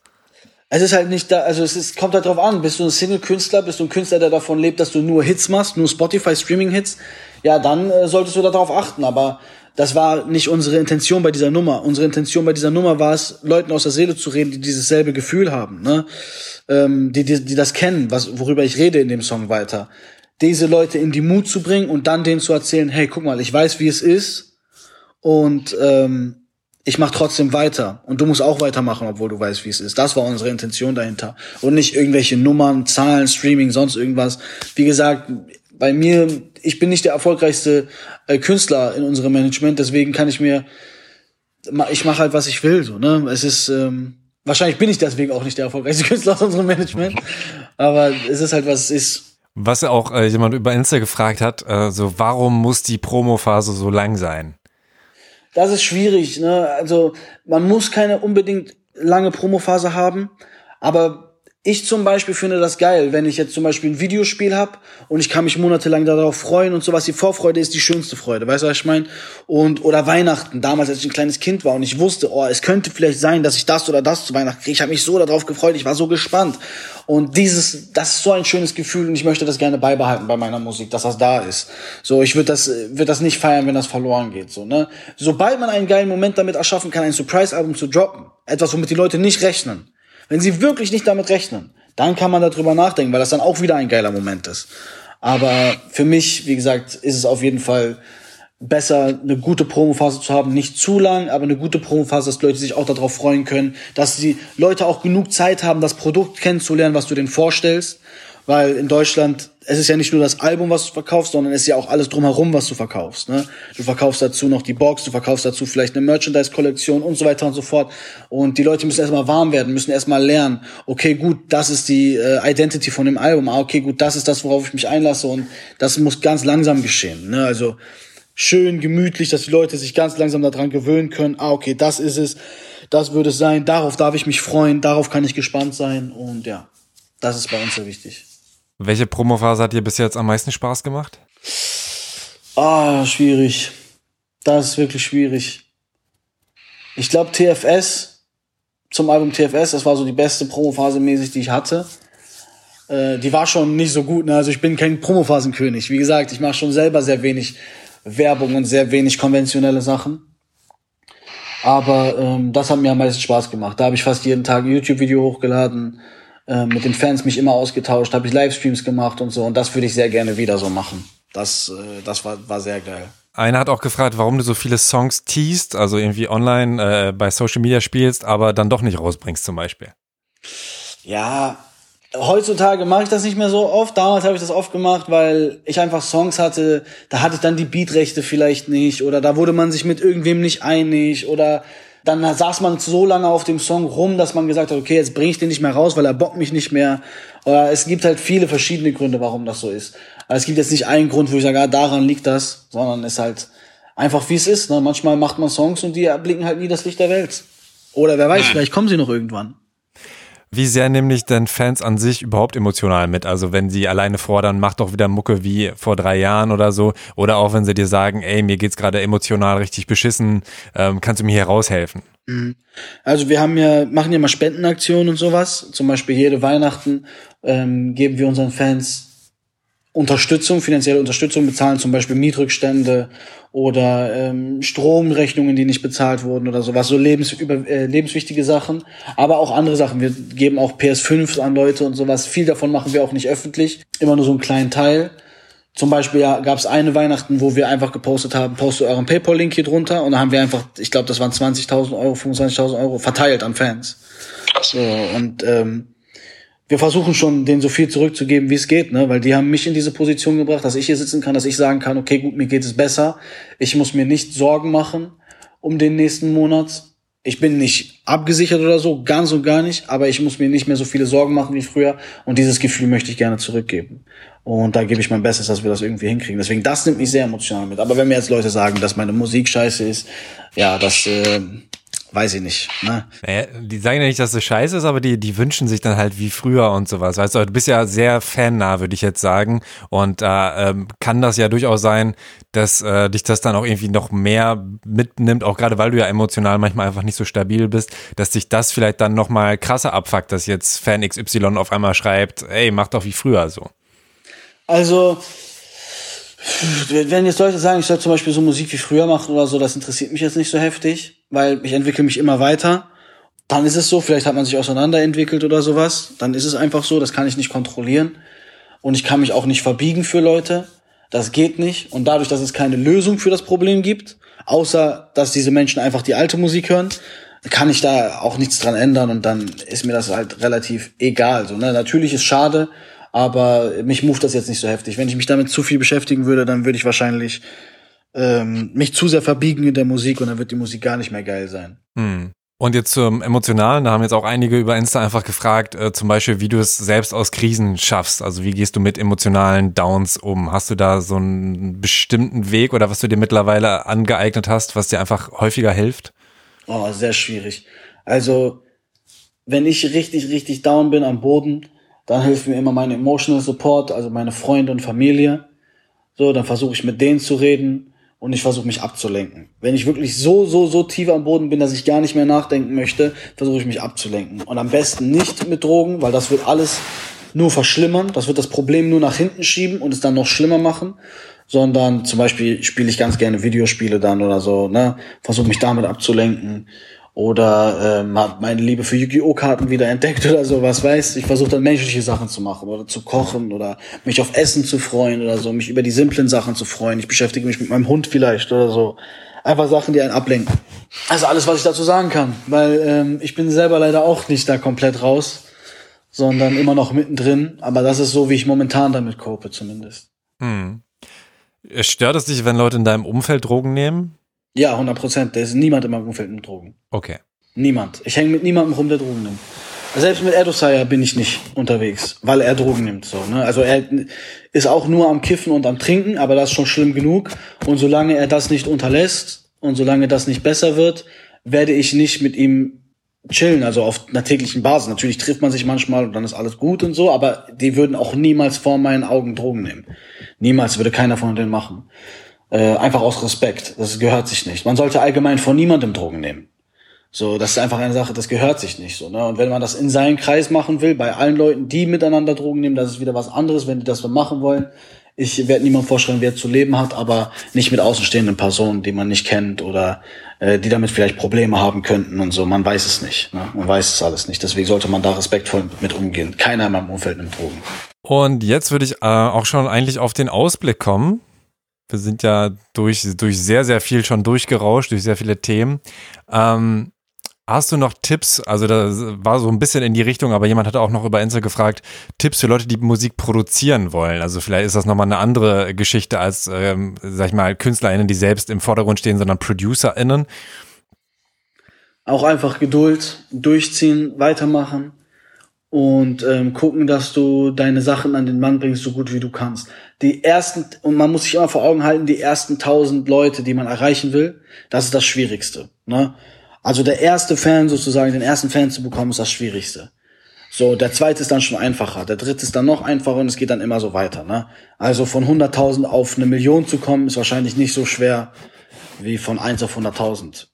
Es ist halt nicht da, also es ist, kommt halt drauf an. Bist du ein Single-Künstler, bist du ein Künstler, der davon lebt, dass du nur Hits machst, nur Spotify-Streaming-Hits, ja, dann äh, solltest du darauf achten. Aber das war nicht unsere Intention bei dieser Nummer. Unsere Intention bei dieser Nummer war es, Leuten aus der Seele zu reden, die dieses selbe Gefühl haben, ne? ähm, die, die, die das kennen, was, worüber ich rede in dem Song weiter. Diese Leute in die Mut zu bringen und dann denen zu erzählen, hey, guck mal, ich weiß, wie es ist und ähm, ich mache trotzdem weiter und du musst auch weitermachen, obwohl du weißt, wie es ist. Das war unsere Intention dahinter und nicht irgendwelche Nummern, Zahlen, Streaming, sonst irgendwas. Wie gesagt, bei mir, ich bin nicht der erfolgreichste äh, Künstler in unserem Management, deswegen kann ich mir, ich mache halt, was ich will. So, ne? Es ist, ähm, wahrscheinlich bin ich deswegen auch nicht der erfolgreichste Künstler aus unserem Management, aber es ist halt, was es ist. Was auch äh, jemand über Insta gefragt hat, äh, so warum muss die Promophase so lang sein? Das ist schwierig. Ne? Also man muss keine unbedingt lange Promophase haben, aber ich zum Beispiel finde das geil, wenn ich jetzt zum Beispiel ein Videospiel habe und ich kann mich monatelang darauf freuen und sowas. Die Vorfreude ist die schönste Freude, weißt du, was ich meine? Und oder Weihnachten, damals als ich ein kleines Kind war und ich wusste, oh, es könnte vielleicht sein, dass ich das oder das zu Weihnachten kriege. Ich habe mich so darauf gefreut, ich war so gespannt. Und dieses, das ist so ein schönes Gefühl und ich möchte das gerne beibehalten bei meiner Musik, dass das da ist. So, ich würde das, würde das nicht feiern, wenn das verloren geht. So, ne? Sobald man einen geilen Moment damit erschaffen kann, ein Surprise-Album zu droppen, etwas, womit die Leute nicht rechnen wenn sie wirklich nicht damit rechnen, dann kann man darüber nachdenken, weil das dann auch wieder ein geiler Moment ist. Aber für mich, wie gesagt, ist es auf jeden Fall besser, eine gute Promophase zu haben. Nicht zu lang, aber eine gute Promophase, dass Leute sich auch darauf freuen können, dass die Leute auch genug Zeit haben, das Produkt kennenzulernen, was du denen vorstellst weil in Deutschland, es ist ja nicht nur das Album, was du verkaufst, sondern es ist ja auch alles drumherum, was du verkaufst. Ne? Du verkaufst dazu noch die Box, du verkaufst dazu vielleicht eine Merchandise-Kollektion und so weiter und so fort. Und die Leute müssen erstmal warm werden, müssen erstmal lernen, okay, gut, das ist die äh, Identity von dem Album, ah, okay, gut, das ist das, worauf ich mich einlasse und das muss ganz langsam geschehen. Ne? Also schön, gemütlich, dass die Leute sich ganz langsam daran gewöhnen können, ah, okay, das ist es, das würde es sein, darauf darf ich mich freuen, darauf kann ich gespannt sein und ja, das ist bei uns sehr wichtig. Welche Promophase hat dir bis jetzt am meisten Spaß gemacht? Ah, schwierig. Das ist wirklich schwierig. Ich glaube TFS zum Album TFS, das war so die beste Promophase mäßig, die ich hatte. Äh, die war schon nicht so gut. Ne? Also ich bin kein Promophasenkönig. Wie gesagt, ich mache schon selber sehr wenig Werbung und sehr wenig konventionelle Sachen. Aber ähm, das hat mir am meisten Spaß gemacht. Da habe ich fast jeden Tag ein YouTube-Video hochgeladen äh, mit den Fans mich immer ausgetauscht, habe ich Livestreams gemacht und so. Und das würde ich sehr gerne wieder so machen. Das, äh, das war, war sehr geil. Einer hat auch gefragt, warum du so viele Songs teast, also irgendwie online äh, bei Social Media spielst, aber dann doch nicht rausbringst zum Beispiel. Ja, heutzutage mache ich das nicht mehr so oft. Damals habe ich das oft gemacht, weil ich einfach Songs hatte, da hatte ich dann die Beatrechte vielleicht nicht oder da wurde man sich mit irgendwem nicht einig oder dann saß man so lange auf dem Song rum, dass man gesagt hat, okay, jetzt bringe ich den nicht mehr raus, weil er bockt mich nicht mehr. Oder es gibt halt viele verschiedene Gründe, warum das so ist. Aber es gibt jetzt nicht einen Grund, wo ich sage, ah, daran liegt das, sondern es ist halt einfach wie es ist. Ne? Manchmal macht man Songs und die erblicken halt nie das Licht der Welt. Oder wer weiß, vielleicht kommen sie noch irgendwann. Wie sehr nehmen dich denn Fans an sich überhaupt emotional mit? Also wenn sie alleine fordern, mach doch wieder Mucke wie vor drei Jahren oder so. Oder auch wenn sie dir sagen, ey, mir geht's gerade emotional richtig beschissen, ähm, kannst du mir hier raushelfen? Mhm. Also wir haben ja, machen ja mal Spendenaktionen und sowas. Zum Beispiel jede Weihnachten ähm, geben wir unseren Fans Unterstützung, finanzielle Unterstützung, bezahlen zum Beispiel Mietrückstände oder ähm, Stromrechnungen, die nicht bezahlt wurden oder sowas, so lebens über, äh, lebenswichtige Sachen, aber auch andere Sachen. Wir geben auch PS5 an Leute und sowas. Viel davon machen wir auch nicht öffentlich, immer nur so einen kleinen Teil. Zum Beispiel ja, gab es eine Weihnachten, wo wir einfach gepostet haben, postet euren PayPal-Link hier drunter und da haben wir einfach, ich glaube, das waren 20.000 Euro, 25.000 Euro verteilt an Fans. Krass. So, und ähm, wir versuchen schon, denen so viel zurückzugeben, wie es geht, ne? Weil die haben mich in diese Position gebracht, dass ich hier sitzen kann, dass ich sagen kann, okay, gut, mir geht es besser. Ich muss mir nicht Sorgen machen um den nächsten Monat. Ich bin nicht abgesichert oder so, ganz und gar nicht, aber ich muss mir nicht mehr so viele Sorgen machen wie früher. Und dieses Gefühl möchte ich gerne zurückgeben. Und da gebe ich mein Bestes, dass wir das irgendwie hinkriegen. Deswegen, das nimmt mich sehr emotional mit. Aber wenn mir jetzt Leute sagen, dass meine Musik scheiße ist, ja, das, äh, weiß ich nicht. Ne? Naja, die sagen ja nicht, dass es scheiße ist, aber die, die wünschen sich dann halt wie früher und sowas. Weißt du, du bist ja sehr fannah, würde ich jetzt sagen. Und da ähm, kann das ja durchaus sein, dass äh, dich das dann auch irgendwie noch mehr mitnimmt, auch gerade weil du ja emotional manchmal einfach nicht so stabil bist, dass dich das vielleicht dann noch mal krasser abfuckt, dass jetzt Fan XY auf einmal schreibt, ey, mach doch wie früher so. Also Wenn jetzt Leute sagen, ich soll zum Beispiel so Musik wie früher machen oder so, das interessiert mich jetzt nicht so heftig, weil ich entwickle mich immer weiter. Dann ist es so, vielleicht hat man sich auseinanderentwickelt oder sowas. Dann ist es einfach so, das kann ich nicht kontrollieren. Und ich kann mich auch nicht verbiegen für Leute. Das geht nicht. Und dadurch, dass es keine Lösung für das Problem gibt, außer dass diese Menschen einfach die alte Musik hören, kann ich da auch nichts dran ändern und dann ist mir das halt relativ egal. So, ne? Natürlich ist schade, aber mich muft das jetzt nicht so heftig. Wenn ich mich damit zu viel beschäftigen würde, dann würde ich wahrscheinlich ähm, mich zu sehr verbiegen in der Musik und dann wird die Musik gar nicht mehr geil sein. Hm. Und jetzt zum Emotionalen, da haben jetzt auch einige über Insta einfach gefragt, äh, zum Beispiel, wie du es selbst aus Krisen schaffst. Also wie gehst du mit emotionalen Downs um? Hast du da so einen bestimmten Weg oder was du dir mittlerweile angeeignet hast, was dir einfach häufiger hilft? Oh, sehr schwierig. Also, wenn ich richtig, richtig down bin am Boden, dann hilft mir immer mein Emotional Support, also meine Freunde und Familie. So, dann versuche ich mit denen zu reden und ich versuche mich abzulenken. Wenn ich wirklich so, so, so tief am Boden bin, dass ich gar nicht mehr nachdenken möchte, versuche ich mich abzulenken. Und am besten nicht mit Drogen, weil das wird alles nur verschlimmern. Das wird das Problem nur nach hinten schieben und es dann noch schlimmer machen. Sondern zum Beispiel spiele ich ganz gerne Videospiele dann oder so, ne? Versuche mich damit abzulenken oder ähm, habe meine Liebe für Yu-Gi-Oh! Karten wieder entdeckt oder so, was weiß. Ich versuche dann menschliche Sachen zu machen oder zu kochen oder mich auf Essen zu freuen oder so, mich über die simplen Sachen zu freuen. Ich beschäftige mich mit meinem Hund vielleicht oder so. Einfach Sachen, die einen ablenken. Also alles, was ich dazu sagen kann, weil ähm, ich bin selber leider auch nicht da komplett raus, sondern immer noch mittendrin. Aber das ist so, wie ich momentan damit cope zumindest. Hm. Stört es dich, wenn Leute in deinem Umfeld Drogen nehmen? Ja, 100 Prozent. Da ist niemand in meinem Umfeld mit Drogen. Okay. Niemand. Ich hänge mit niemandem rum, der Drogen nimmt. Selbst mit Erdosaya bin ich nicht unterwegs, weil er Drogen nimmt. So, ne? Also er ist auch nur am Kiffen und am Trinken, aber das ist schon schlimm genug. Und solange er das nicht unterlässt und solange das nicht besser wird, werde ich nicht mit ihm chillen, also auf einer täglichen Basis. Natürlich trifft man sich manchmal und dann ist alles gut und so, aber die würden auch niemals vor meinen Augen Drogen nehmen. Niemals würde keiner von denen machen. Äh, einfach aus Respekt. Das gehört sich nicht. Man sollte allgemein von niemandem Drogen nehmen. So, das ist einfach eine Sache, das gehört sich nicht so. Ne? Und wenn man das in seinen Kreis machen will, bei allen Leuten, die miteinander Drogen nehmen, das ist wieder was anderes, wenn die das so machen wollen. Ich werde niemand vorschreiben, wer zu leben hat, aber nicht mit außenstehenden Personen, die man nicht kennt oder äh, die damit vielleicht Probleme haben könnten und so. Man weiß es nicht. Ne? Man weiß es alles nicht. Deswegen sollte man da respektvoll mit umgehen. Keiner in meinem Umfeld nimmt Drogen. Und jetzt würde ich äh, auch schon eigentlich auf den Ausblick kommen. Wir sind ja durch, durch sehr, sehr viel schon durchgerauscht, durch sehr viele Themen. Ähm, Hast du noch Tipps? Also da war so ein bisschen in die Richtung, aber jemand hat auch noch über Insta gefragt, Tipps für Leute, die Musik produzieren wollen. Also vielleicht ist das nochmal eine andere Geschichte als, ähm, sag ich mal, KünstlerInnen, die selbst im Vordergrund stehen, sondern ProducerInnen. Auch einfach Geduld, durchziehen, weitermachen und ähm, gucken, dass du deine Sachen an den Mann bringst, so gut wie du kannst. Die ersten, und man muss sich immer vor Augen halten, die ersten tausend Leute, die man erreichen will, das ist das Schwierigste. Ne? Also der erste Fan sozusagen, den ersten Fan zu bekommen, ist das Schwierigste. So, der zweite ist dann schon einfacher, der dritte ist dann noch einfacher und es geht dann immer so weiter. Ne? Also von 100.000 auf eine Million zu kommen, ist wahrscheinlich nicht so schwer wie von 1 auf 100.000.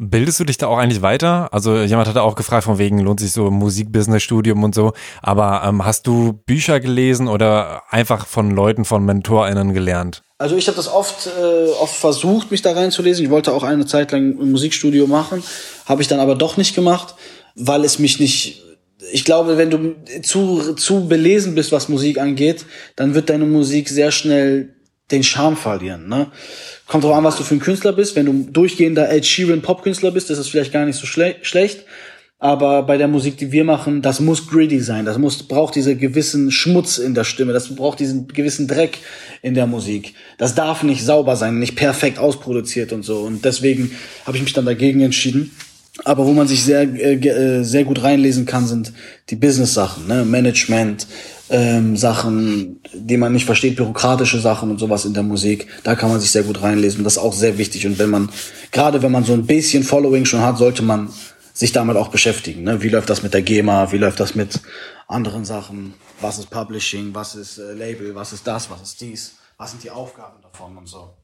Bildest du dich da auch eigentlich weiter? Also jemand hatte auch gefragt, von wegen lohnt sich so Musikbusiness-Studium und so. Aber ähm, hast du Bücher gelesen oder einfach von Leuten, von MentorInnen gelernt? Also ich habe das oft, äh, oft versucht, mich da reinzulesen. Ich wollte auch eine Zeit lang ein Musikstudio machen, habe ich dann aber doch nicht gemacht, weil es mich nicht. Ich glaube, wenn du zu, zu belesen bist, was Musik angeht, dann wird deine Musik sehr schnell den Charme verlieren. Ne? Kommt drauf an, was du für ein Künstler bist. Wenn du durchgehender Ed Sheeran Popkünstler bist, ist das vielleicht gar nicht so schle schlecht. Aber bei der Musik, die wir machen, das muss gritty sein. Das muss, braucht diesen gewissen Schmutz in der Stimme. Das braucht diesen gewissen Dreck in der Musik. Das darf nicht sauber sein, nicht perfekt ausproduziert und so. Und deswegen habe ich mich dann dagegen entschieden. Aber wo man sich sehr, äh, äh sehr gut reinlesen kann, sind die Business-Sachen, ne? Management, ähm, Sachen, die man nicht versteht, bürokratische Sachen und sowas in der Musik. Da kann man sich sehr gut reinlesen. Das ist auch sehr wichtig. Und wenn man, gerade wenn man so ein bisschen Following schon hat, sollte man sich damit auch beschäftigen. Ne? Wie läuft das mit der GEMA? Wie läuft das mit anderen Sachen? Was ist Publishing? Was ist äh, Label? Was ist das? Was ist dies? Was sind die Aufgaben davon und so?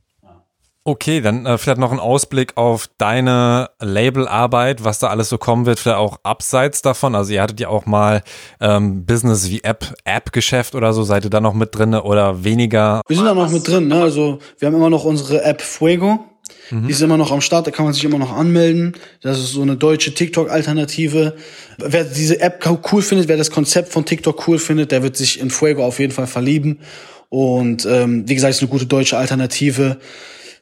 Okay, dann äh, vielleicht noch ein Ausblick auf deine Labelarbeit, was da alles so kommen wird, vielleicht auch abseits davon. Also ihr hattet ja auch mal ähm, Business wie App, App-Geschäft oder so, seid ihr da noch mit drin oder weniger? Wir sind da noch mit drin, ne? Also wir haben immer noch unsere App Fuego. Mhm. Die ist immer noch am Start, da kann man sich immer noch anmelden. Das ist so eine deutsche TikTok-Alternative. Wer diese App cool findet, wer das Konzept von TikTok cool findet, der wird sich in Fuego auf jeden Fall verlieben. Und ähm, wie gesagt, ist eine gute deutsche Alternative.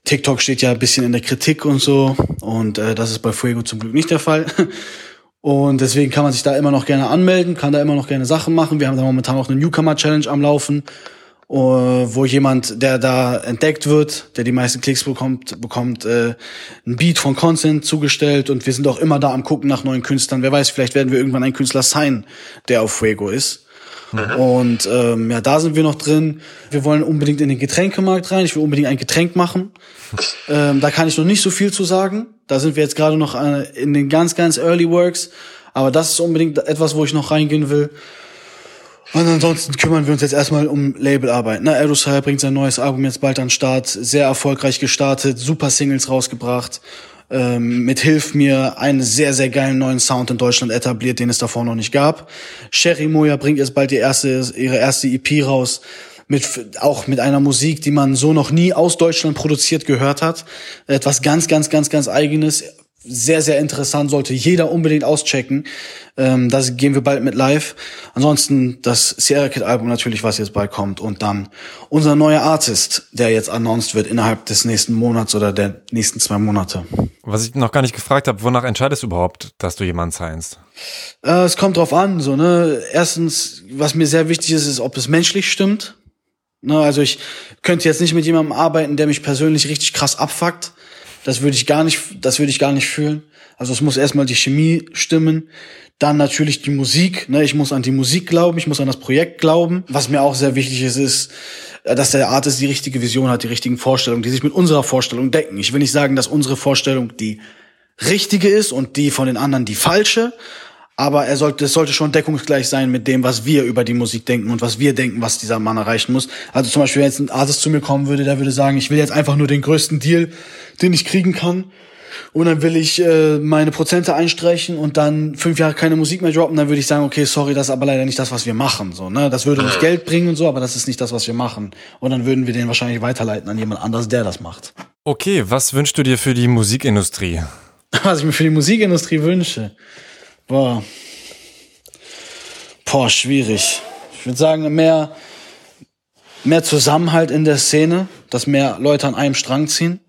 TikTok steht ja ein bisschen in der Kritik und so. Und äh, das ist bei Fuego zum Glück nicht der Fall. Und deswegen kann man sich da immer noch gerne anmelden, kann da immer noch gerne Sachen machen. Wir haben da momentan auch eine Newcomer-Challenge am Laufen, äh, wo jemand, der da entdeckt wird, der die meisten Klicks bekommt, bekommt äh, ein Beat von Consent zugestellt. Und wir sind auch immer da am gucken nach neuen Künstlern. Wer weiß, vielleicht werden wir irgendwann einen Künstler sein, der auf Fuego ist. Mhm. Und ähm, ja, da sind wir noch drin. Wir wollen unbedingt in den Getränkemarkt rein. Ich will unbedingt ein Getränk machen. ähm, da kann ich noch nicht so viel zu sagen. Da sind wir jetzt gerade noch äh, in den ganz, ganz Early Works. Aber das ist unbedingt etwas, wo ich noch reingehen will. Und ansonsten kümmern wir uns jetzt erstmal um Labelarbeit. Ne, Aerosol bringt sein neues Album jetzt bald an den Start. Sehr erfolgreich gestartet, super Singles rausgebracht ähm, mit Hilf mir einen sehr, sehr geilen neuen Sound in Deutschland etabliert, den es davor noch nicht gab. Sherry Moya bringt jetzt bald die erste, ihre erste EP raus. Mit, auch mit einer Musik, die man so noch nie aus Deutschland produziert gehört hat. Etwas ganz, ganz, ganz, ganz eigenes sehr, sehr interessant, sollte jeder unbedingt auschecken. Ähm, das gehen wir bald mit live. Ansonsten das Sierra Kid Album natürlich, was jetzt bald kommt. Und dann unser neuer Artist, der jetzt announced wird innerhalb des nächsten Monats oder der nächsten zwei Monate. Was ich noch gar nicht gefragt habe, wonach entscheidest du überhaupt, dass du jemanden signst? Äh, es kommt drauf an, so, ne. Erstens, was mir sehr wichtig ist, ist, ob es menschlich stimmt. Ne, also ich könnte jetzt nicht mit jemandem arbeiten, der mich persönlich richtig krass abfuckt das würde ich gar nicht, das würde ich gar nicht fühlen. Also es muss erstmal die Chemie stimmen. Dann natürlich die Musik. Ne? Ich muss an die Musik glauben, ich muss an das Projekt glauben. Was mir auch sehr wichtig ist, ist, äh, dass der Artist die richtige Vision hat, die richtigen Vorstellungen, die sich mit unserer Vorstellung decken. Ich will nicht sagen, dass unsere Vorstellung die richtige ist und die von den anderen die falsche, aber er sollte, es sollte schon deckungsgleich sein mit dem, was wir über die Musik denken und was wir denken, was dieser Mann erreichen muss. Also zum Beispiel, wenn jetzt ein Artist zu mir kommen würde, der würde sagen, ich will jetzt einfach nur den größten Deal, den ich kriegen kann. Und dann will ich äh, meine Prozente einstreichen und dann fünf Jahre keine Musik mehr droppen, dann würde ich sagen, okay, sorry, das ist aber leider nicht das, was wir machen. So, ne? Das würde uns Geld bringen und so, aber das ist nicht das, was wir machen. Und dann würden wir den wahrscheinlich weiterleiten an jemand anderes, der das macht. Okay, was wünschst du dir für die Musikindustrie? Was ich mir für die Musikindustrie wünsche. Boah. Boah, schwierig. Ich würde sagen, mehr, mehr Zusammenhalt in der Szene, dass mehr Leute an einem Strang ziehen,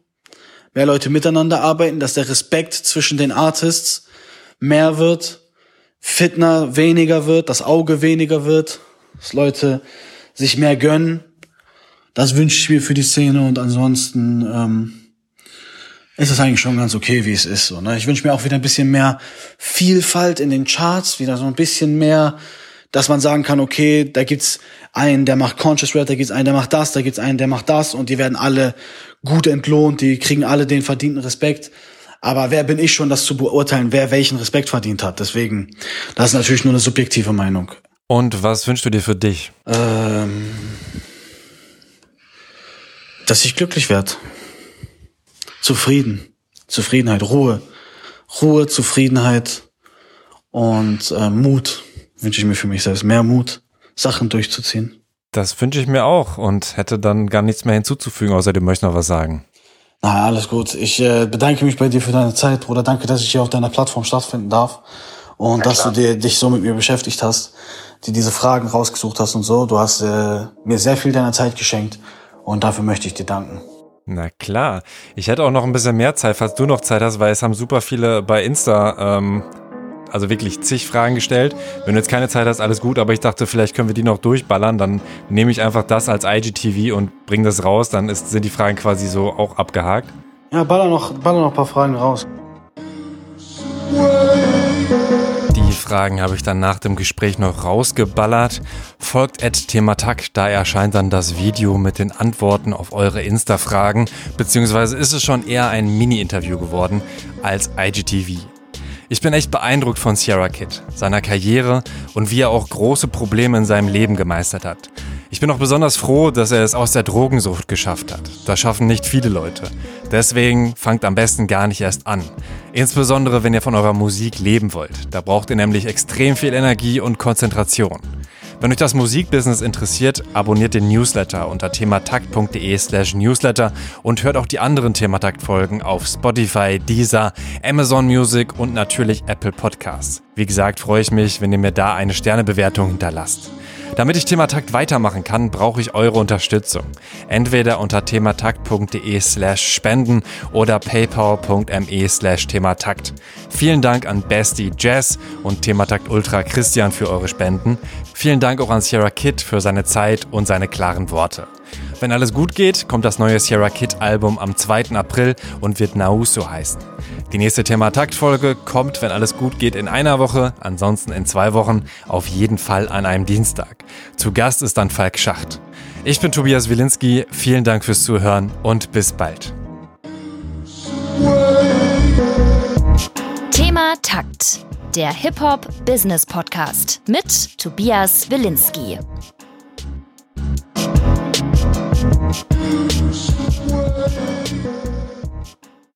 mehr Leute miteinander arbeiten, dass der Respekt zwischen den Artists mehr wird, Fitner weniger wird, das Auge weniger wird, dass Leute sich mehr gönnen. Das wünsche ich mir für die Szene und ansonsten ähm, ist es eigentlich schon ganz okay, wie es ist. So, ne? Ich wünsche mir auch wieder ein bisschen mehr Vielfalt in den Charts, wieder so ein bisschen mehr, dass man sagen kann, okay, da gibt's einen, der macht Conscious Rap, da gibt's einen, der macht das, da gibt's einen, der macht das und die werden alle gut entlohnt, die kriegen alle den verdienten Respekt. Aber wer bin ich schon, das zu beurteilen, wer welchen Respekt verdient hat? Deswegen, das ist natürlich nur eine subjektive Meinung. Und was wünschst du dir für dich? Ähm, dass ich glücklich werde. Zufrieden. Zufriedenheit, Ruhe. Ruhe, Zufriedenheit und äh, Mut wünsche ich mir für mich selbst. Mehr Mut, Sachen durchzuziehen. Das wünsche ich mir auch und hätte dann gar nichts mehr hinzuzufügen, außer du möchtest noch was sagen. Na, alles gut. Ich äh, bedanke mich bei dir für deine Zeit, Bruder. Danke, dass ich hier auf deiner Plattform stattfinden darf und ja, dass klar. du dir, dich so mit mir beschäftigt hast, dir diese Fragen rausgesucht hast und so. Du hast äh, mir sehr viel deiner Zeit geschenkt und dafür möchte ich dir danken. Na klar. Ich hätte auch noch ein bisschen mehr Zeit, falls du noch Zeit hast, weil es haben super viele bei Insta, ähm, also wirklich zig Fragen gestellt. Wenn du jetzt keine Zeit hast, alles gut, aber ich dachte, vielleicht können wir die noch durchballern. Dann nehme ich einfach das als IGTV und bringe das raus. Dann ist, sind die Fragen quasi so auch abgehakt. Ja, baller noch, baller noch ein paar Fragen raus. Fragen habe ich dann nach dem Gespräch noch rausgeballert. Folgt at Thematak, da erscheint dann das Video mit den Antworten auf eure Insta-Fragen, beziehungsweise ist es schon eher ein Mini-Interview geworden als IGTV. Ich bin echt beeindruckt von Sierra Kid, seiner Karriere und wie er auch große Probleme in seinem Leben gemeistert hat. Ich bin auch besonders froh, dass er es aus der Drogensucht geschafft hat. Das schaffen nicht viele Leute. Deswegen fangt am besten gar nicht erst an. Insbesondere wenn ihr von eurer Musik leben wollt. Da braucht ihr nämlich extrem viel Energie und Konzentration. Wenn euch das Musikbusiness interessiert, abonniert den Newsletter unter thematakt.de slash newsletter und hört auch die anderen Thematakt-Folgen auf Spotify, Deezer, Amazon Music und natürlich Apple Podcasts. Wie gesagt, freue ich mich, wenn ihr mir da eine Sternebewertung hinterlasst. Damit ich Thematakt weitermachen kann, brauche ich eure Unterstützung. Entweder unter thematakt.de slash spenden oder paypal.me slash thematakt. Vielen Dank an Bestie Jazz und Thematakt Ultra Christian für eure Spenden. Vielen Dank auch an Sierra Kid für seine Zeit und seine klaren Worte. Wenn alles gut geht, kommt das neue Sierra Kid Album am 2. April und wird Nauso heißen. Die nächste Thema-Takt-Folge kommt, wenn alles gut geht, in einer Woche, ansonsten in zwei Wochen, auf jeden Fall an einem Dienstag. Zu Gast ist dann Falk Schacht. Ich bin Tobias Wilinski, vielen Dank fürs Zuhören und bis bald. Thema Takt, der Hip-Hop-Business-Podcast mit Tobias Wilinski. lose.